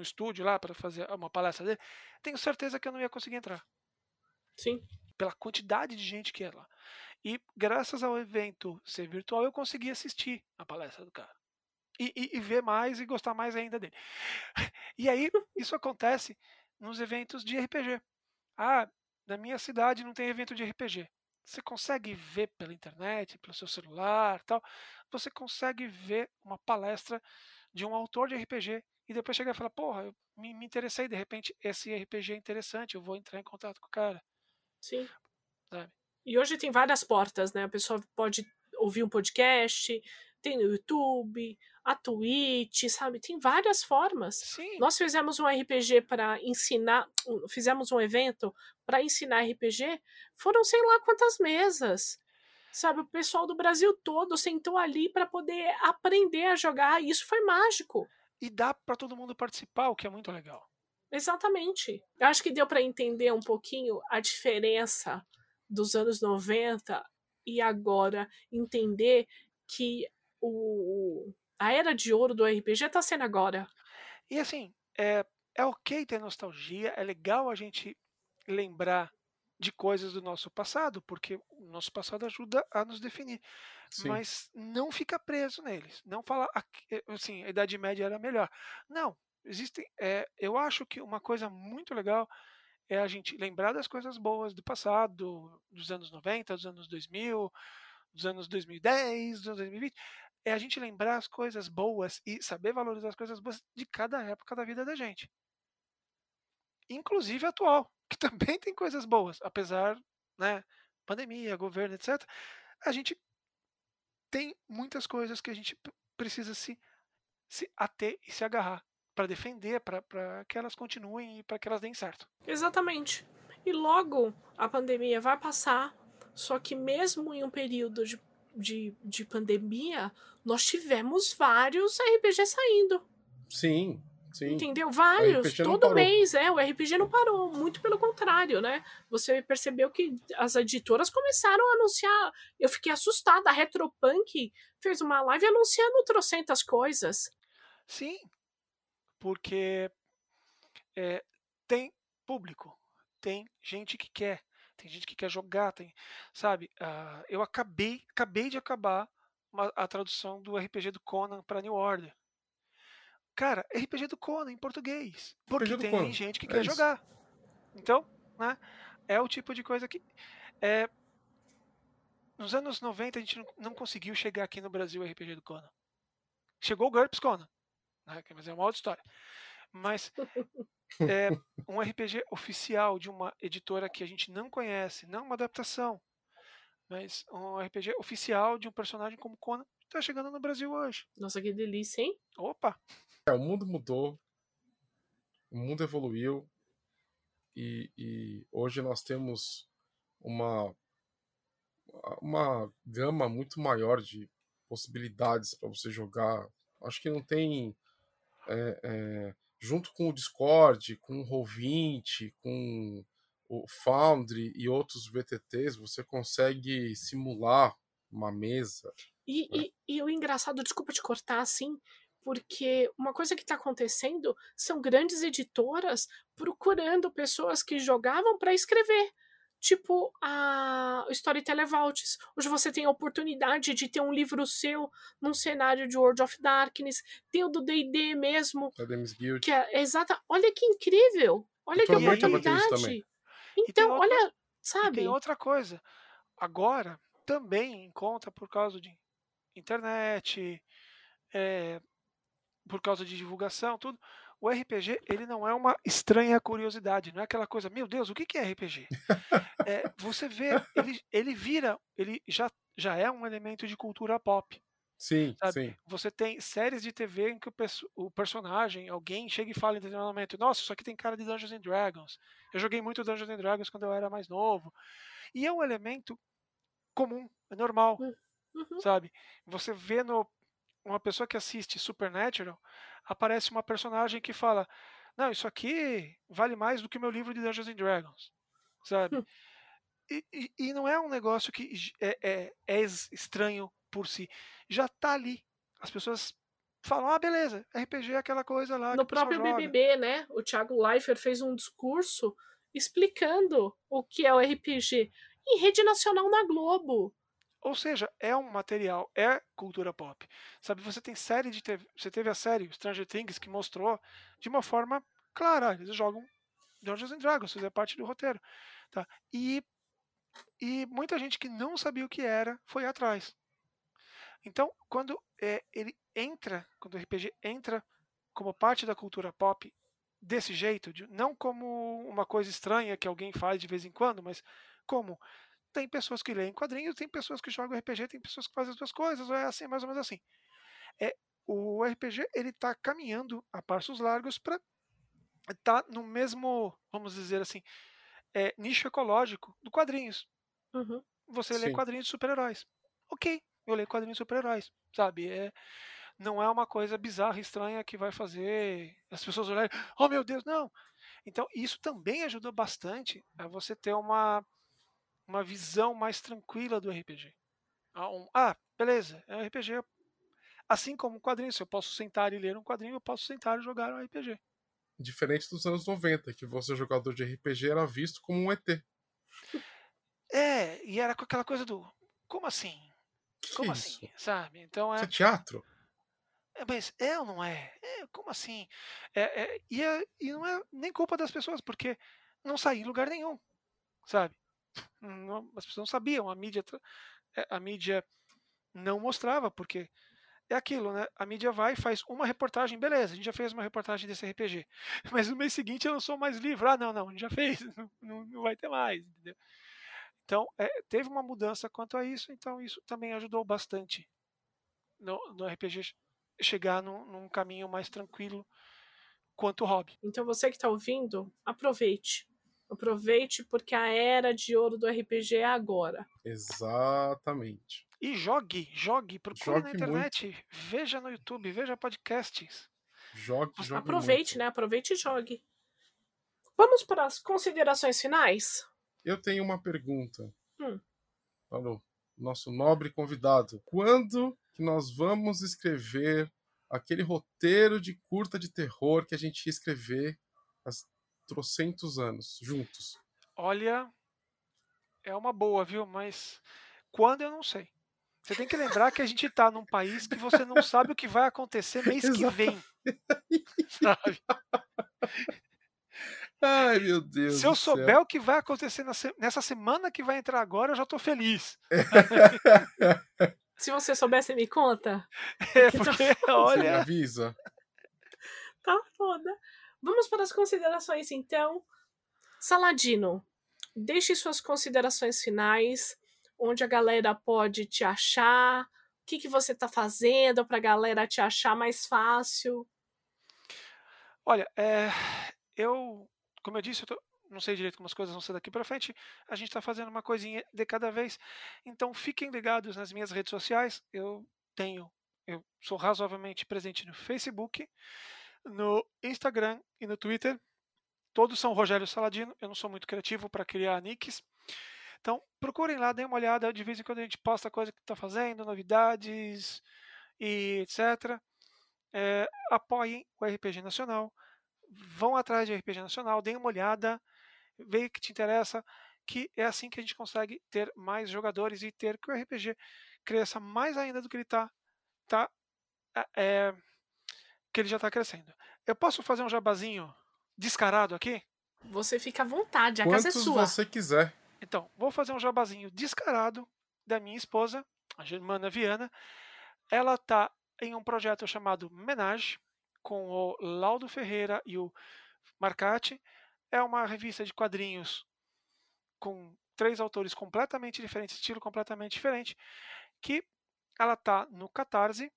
estúdio lá para fazer uma palestra dele, tenho certeza que eu não ia conseguir entrar Sim. pela quantidade de gente que é lá. E graças ao evento ser virtual, eu consegui assistir a palestra do cara. E, e- e ver mais e gostar mais ainda dele. E aí, *laughs* isso acontece nos eventos de RPG. Ah, na minha cidade não tem evento de RPG. Você consegue ver pela internet, pelo seu celular tal. Você consegue ver uma palestra de um autor de RPG e depois chegar e falar: Porra, eu me, me interessei, de repente esse RPG é interessante, eu vou entrar em contato com o cara. Sim. Sabe? E hoje tem várias portas, né? A pessoa pode ouvir um podcast, tem no YouTube, a Twitch, sabe? Tem várias formas. Sim. Nós fizemos um RPG para ensinar, fizemos um evento para ensinar RPG, foram sei lá quantas mesas. Sabe, o pessoal do Brasil todo sentou ali para poder aprender a jogar, e isso foi mágico. E dá para todo mundo participar, o que é muito legal. Exatamente. Eu acho que deu para entender um pouquinho a diferença dos anos 90 e agora entender que o, a era de ouro do RPG está sendo agora. E assim, é, é ok ter nostalgia, é legal a gente lembrar de coisas do nosso passado, porque o nosso passado ajuda a nos definir. Sim. Mas não fica preso neles. Não "Aqui- assim, a Idade Média era melhor. Não. Existem. é, eu acho que uma coisa muito legal é a gente lembrar das coisas boas do passado, dos anos 90, dos anos 2000, dos anos 2010, dos anos 2020. É a gente lembrar as coisas boas e saber valorizar as coisas boas de cada época da vida da gente. inclusive atual, que *laughs* também tem coisas boas, apesar, né, pandemia, governo, etc. A gente tem muitas coisas que a gente precisa se, se ater e se agarrar para defender, para que elas continuem e para que elas deem certo. Exatamente. E logo a pandemia vai passar, só que mesmo em um período de, de, de pandemia, nós tivemos vários RPG saindo. Sim, sim. Entendeu? Vários. Todo mês, é. O RPG não parou. Muito pelo contrário, né? Você percebeu que as editoras começaram a anunciar. Eu fiquei assustada. A Retropunk fez uma live anunciando trocentas coisas. Sim, porque é, tem público, tem gente que quer, tem gente que quer jogar, tem, sabe? Uh, eu acabei, acabei de acabar uma, a tradução do RPG do Conan para New Order. Cara, RPG do Conan em português, porque tem Conan. gente que é quer isso. jogar. Então, né? É o tipo de coisa que é, nos anos 90 a gente não conseguiu chegar aqui no Brasil o RPG do Conan. Chegou o GURPS Conan né? mas é uma outra história. Mas é *laughs* um RPG oficial de uma editora que a gente não conhece, não uma adaptação, mas um RPG oficial de um personagem como Conan está chegando no Brasil hoje. Nossa, que delícia, hein? Opa! É, o mundo mudou, o mundo evoluiu e, e hoje nós temos uma uma gama muito maior de possibilidades para você jogar. Acho que não tem é, é, junto com o Discord, com o Roll20, com o Foundry e outros VTTs, você consegue simular uma mesa. E, né? e, e o engraçado, desculpa te cortar assim, porque uma coisa que está acontecendo são grandes editoras procurando pessoas que jogavam para escrever tipo a Storyteller Vaults. Hoje você tem a oportunidade de ter um livro seu num cenário de World of Darkness, tem o do D&D mesmo, Guild. que é exata. Olha que incrível. Olha que oportunidade. Então, outra, olha, sabe? tem outra coisa. Agora também encontra por causa de internet, é, por causa de divulgação, tudo o RPG ele não é uma estranha curiosidade, não é aquela coisa, meu Deus, o que é RPG? é, você vê, ele, ele vira, ele já, já é um elemento de cultura pop. Sim, sabe? sim. Você tem séries de TV em que o, o, personagem, alguém chega e fala em determinado momento, nossa, isso aqui tem cara de Dungeons and Dragons. Eu joguei muito Dungeons and Dragons quando eu era mais novo. E é um elemento comum, é normal, hum, uhum. sabe? Você vê no uma pessoa que assiste Supernatural, aparece uma personagem que fala: Não, isso aqui vale mais do que o meu livro de Dungeons and Dragons, sabe? *laughs* E, e, e, não é um negócio que é, é, é estranho por si. Já está ali. As pessoas falam: Ah, beleza, RPG é aquela coisa lá. No próprio BBB, né? O Thiago Leifert fez um discurso explicando o que é o RPG em rede nacional na Globo. Ou seja, é um material, é cultura pop. Sabe, você tem série de TV, você teve a série Stranger Things que mostrou de uma forma clara, eles jogam Dungeons and Dragons, fazia parte do roteiro, tá? E e muita gente que não sabia o que era foi atrás. Então, quando é, ele entra, quando o RPG entra como parte da cultura pop desse jeito, de, não como uma coisa estranha que alguém faz de vez em quando, mas como tem pessoas que leem quadrinhos, tem pessoas que jogam RPG, tem pessoas que fazem as duas coisas, é assim, mais ou menos assim. É, o RPG ele está caminhando a passos largos para estar tá no mesmo, vamos dizer assim, é, nicho ecológico do quadrinhos. Uhum. Você Sim. lê quadrinhos de super-heróis. Ok, eu leio quadrinhos de super-heróis, sabe? É, não é uma coisa bizarra, estranha que vai fazer as pessoas olharem, oh meu Deus, não. Então, isso também ajudou bastante a você ter uma uma visão mais tranquila do RPG. Ah, ah, beleza, é um RPG. Assim como um quadrinho, se eu posso sentar e ler um quadrinho, eu posso sentar e jogar um RPG. Diferente dos anos 90, que você, jogador de RPG, era visto como um ET. É, e era com aquela coisa do. Como assim? Que como isso? assim? Sabe? Então é. Isso é teatro? É, mas é ou não é? é como assim? É, é, e, é, e não é nem culpa das pessoas, porque não saí em lugar nenhum. Sabe? As pessoas não sabiam, a mídia, eh, a mídia não mostrava, porque é aquilo, né? A mídia vai e faz uma reportagem, beleza, a gente já fez uma reportagem desse RPG. *laughs* Mas no mês seguinte lançou mais livro. Ah, não, não, a gente já fez, *laughs* não, não, vai ter mais, entendeu? Então, é, teve uma mudança quanto a isso, então isso também ajudou bastante no, no RPG chegar num, num, caminho mais tranquilo quanto hobby. Então, você que está ouvindo, aproveite. Aproveite porque a era de ouro do RPG é agora. Exatamente. E jogue, jogue, procure jogue na internet, muito. veja no YouTube, veja podcasts. Jogue, jogue Aproveite, muito. né? Aproveite e jogue. Vamos para as considerações finais? Eu tenho uma pergunta. Hum. Para o nosso nobre convidado. Quando que nós vamos escrever aquele roteiro de curta de terror que a gente ia escrever há trocentos anos, juntos? Olha, é uma boa, viu? Mas quando eu não sei. Você tem que lembrar que a gente está num país que você não sabe o que vai acontecer mês que vem. *laughs* Sabe? Ai, meu Deus. Se eu souber céu. o que vai acontecer nessa semana que vai entrar agora, eu já estou feliz. *laughs* Se você souber, você me conta. É, porque, olha. Você me avisa. Tá foda. Vamos para as considerações, então. Saladino, deixe suas considerações finais onde a galera pode te achar, o que, que você está fazendo para a galera te achar mais fácil. Olha, é, eu, como eu disse, eu tô, não sei direito como as coisas vão ser daqui para frente. A gente está fazendo uma coisinha de cada vez. Então fiquem ligados nas minhas redes sociais. Eu tenho, eu sou razoavelmente presente no Facebook, no Instagram e no Twitter. Todos são Rogério Saladino. Eu não sou muito criativo para criar nicks. Então, procurem lá, deem uma olhada. De vez em quando a gente posta coisa que está fazendo, novidades e etc. É, apoiem o RPG Nacional. Vão atrás de RPG Nacional, deem uma olhada, vejam o que te interessa, que é assim que a gente consegue ter mais jogadores e ter que o RPG cresça mais ainda do que ele está. Tá, é, que ele já está crescendo. Eu posso fazer um jabazinho descarado aqui? Você fica à vontade, a Quantos casa é sua. você quiser. Então, vou fazer um jabazinho descarado da minha esposa, a Germana Viana. Ela está em um projeto chamado Menage, com o Laudo Ferreira e o Marcati. É uma revista de quadrinhos com três autores completamente diferentes, estilo completamente diferente, que ela está no Catarse.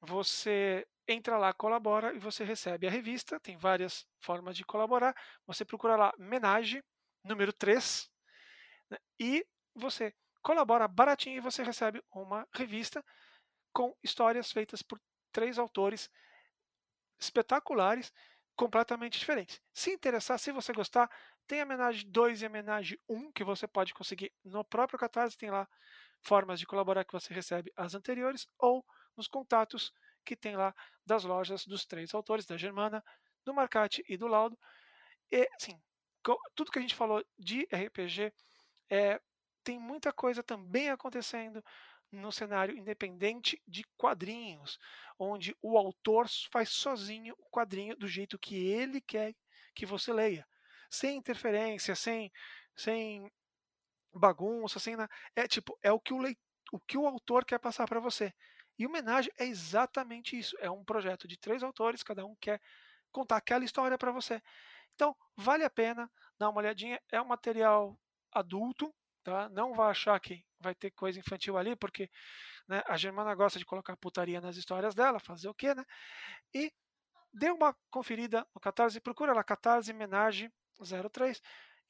Você entra lá, colabora e você recebe a revista. Tem várias formas de colaborar. Você procura lá Menage, número 3, né? E você colabora baratinho e você recebe uma revista com histórias feitas por três autores espetaculares, completamente diferentes. Se interessar, se você gostar, tem a Menage 2 e a Menage 1 que você pode conseguir no próprio Catarse, tem lá formas de colaborar que você recebe as anteriores ou nos contatos que tem lá das lojas dos três autores, da Germana, do Marcati e do Laudo. E, assim, tudo que a gente falou de RPG é, tem muita coisa também acontecendo no cenário independente de quadrinhos, onde o autor faz sozinho o quadrinho do jeito que ele quer que você leia, sem interferência, sem, sem bagunça, sem é tipo é o que o, leit... o que o autor quer passar para você. E homenagem é exatamente isso. É um projeto de três autores, cada um quer contar aquela história para você. Então vale a pena dar uma olhadinha. É um material adulto, tá? Não vai achar que vai ter coisa infantil ali, porque né, a Germana gosta de colocar putaria nas histórias dela, fazer o quê, né? E dê uma conferida no Catarse, procura lá Catarse Menage 03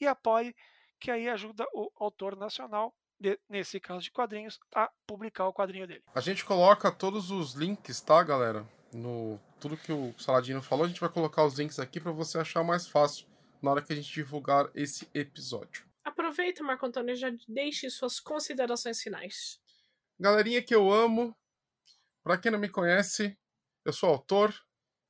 e apoie, que aí ajuda o autor nacional, de, nesse caso de quadrinhos, a publicar o quadrinho dele. A gente coloca todos os links, tá, galera? No tudo que o Saladino falou, a gente vai colocar os links aqui para você achar mais fácil na hora que a gente divulgar esse episódio. Aproveita, Marco Antônio, e já deixe suas considerações finais. Galerinha que eu amo, para quem não me conhece, eu sou autor,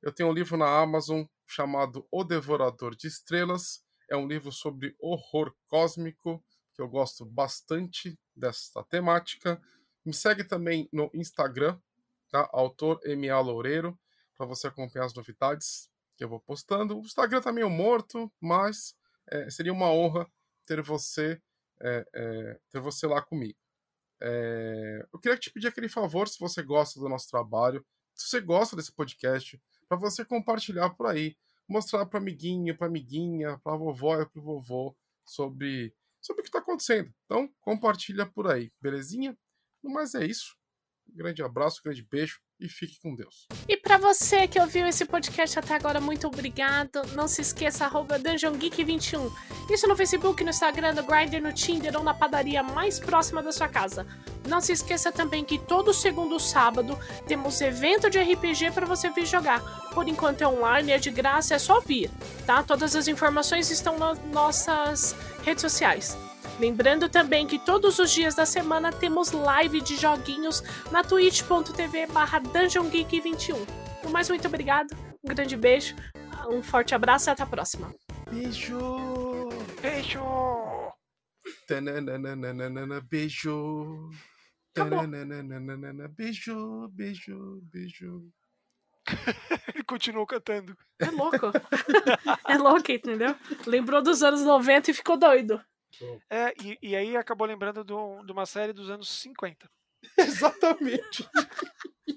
eu tenho um livro na Amazon chamado O Devorador de Estrelas. É um livro sobre horror cósmico, que eu gosto bastante dessa temática. Me segue também no Instagram, tá? Autor MA Loureiro, para você acompanhar as novidades que eu vou postando. O Instagram tá meio morto, mas é, seria uma honra ter você é, é, ter você lá comigo. É, eu queria te pedir aquele favor, se você gosta do nosso trabalho, se você gosta desse podcast, para você compartilhar por aí, mostrar para amiguinho, para amiguinha, para vovó e para vovô sobre sobre o que está acontecendo. Então, compartilha por aí, belezinha? Mas é isso. Grande abraço, grande beijo e fique com Deus. E para você que ouviu esse podcast até agora, muito obrigado. Não se esqueça, arroba DungeonGeek21. Isso no Facebook, no Instagram, no Grindr, no Tinder ou na padaria mais próxima da sua casa. Não se esqueça também que todo segundo sábado temos evento de RPG para você vir jogar. Por enquanto é online, é de graça, é só vir, tá? Todas as informações estão nas nossas redes sociais. Lembrando também que todos os dias da semana temos live de joguinhos na twitch.tv barra DungeonGeek21. No mais, muito obrigado, um grande beijo, um forte abraço e até a próxima. Beijo! Beijo! Tananana, beijo! Tananana, beijo, beijo, beijo. *laughs* Ele continuou cantando. É louco. *laughs* é louco, entendeu? Lembrou dos anos 90 e ficou doido. É, e, e aí acabou lembrando de um- de uma série dos anos 50. *laughs* Exatamente. *laughs*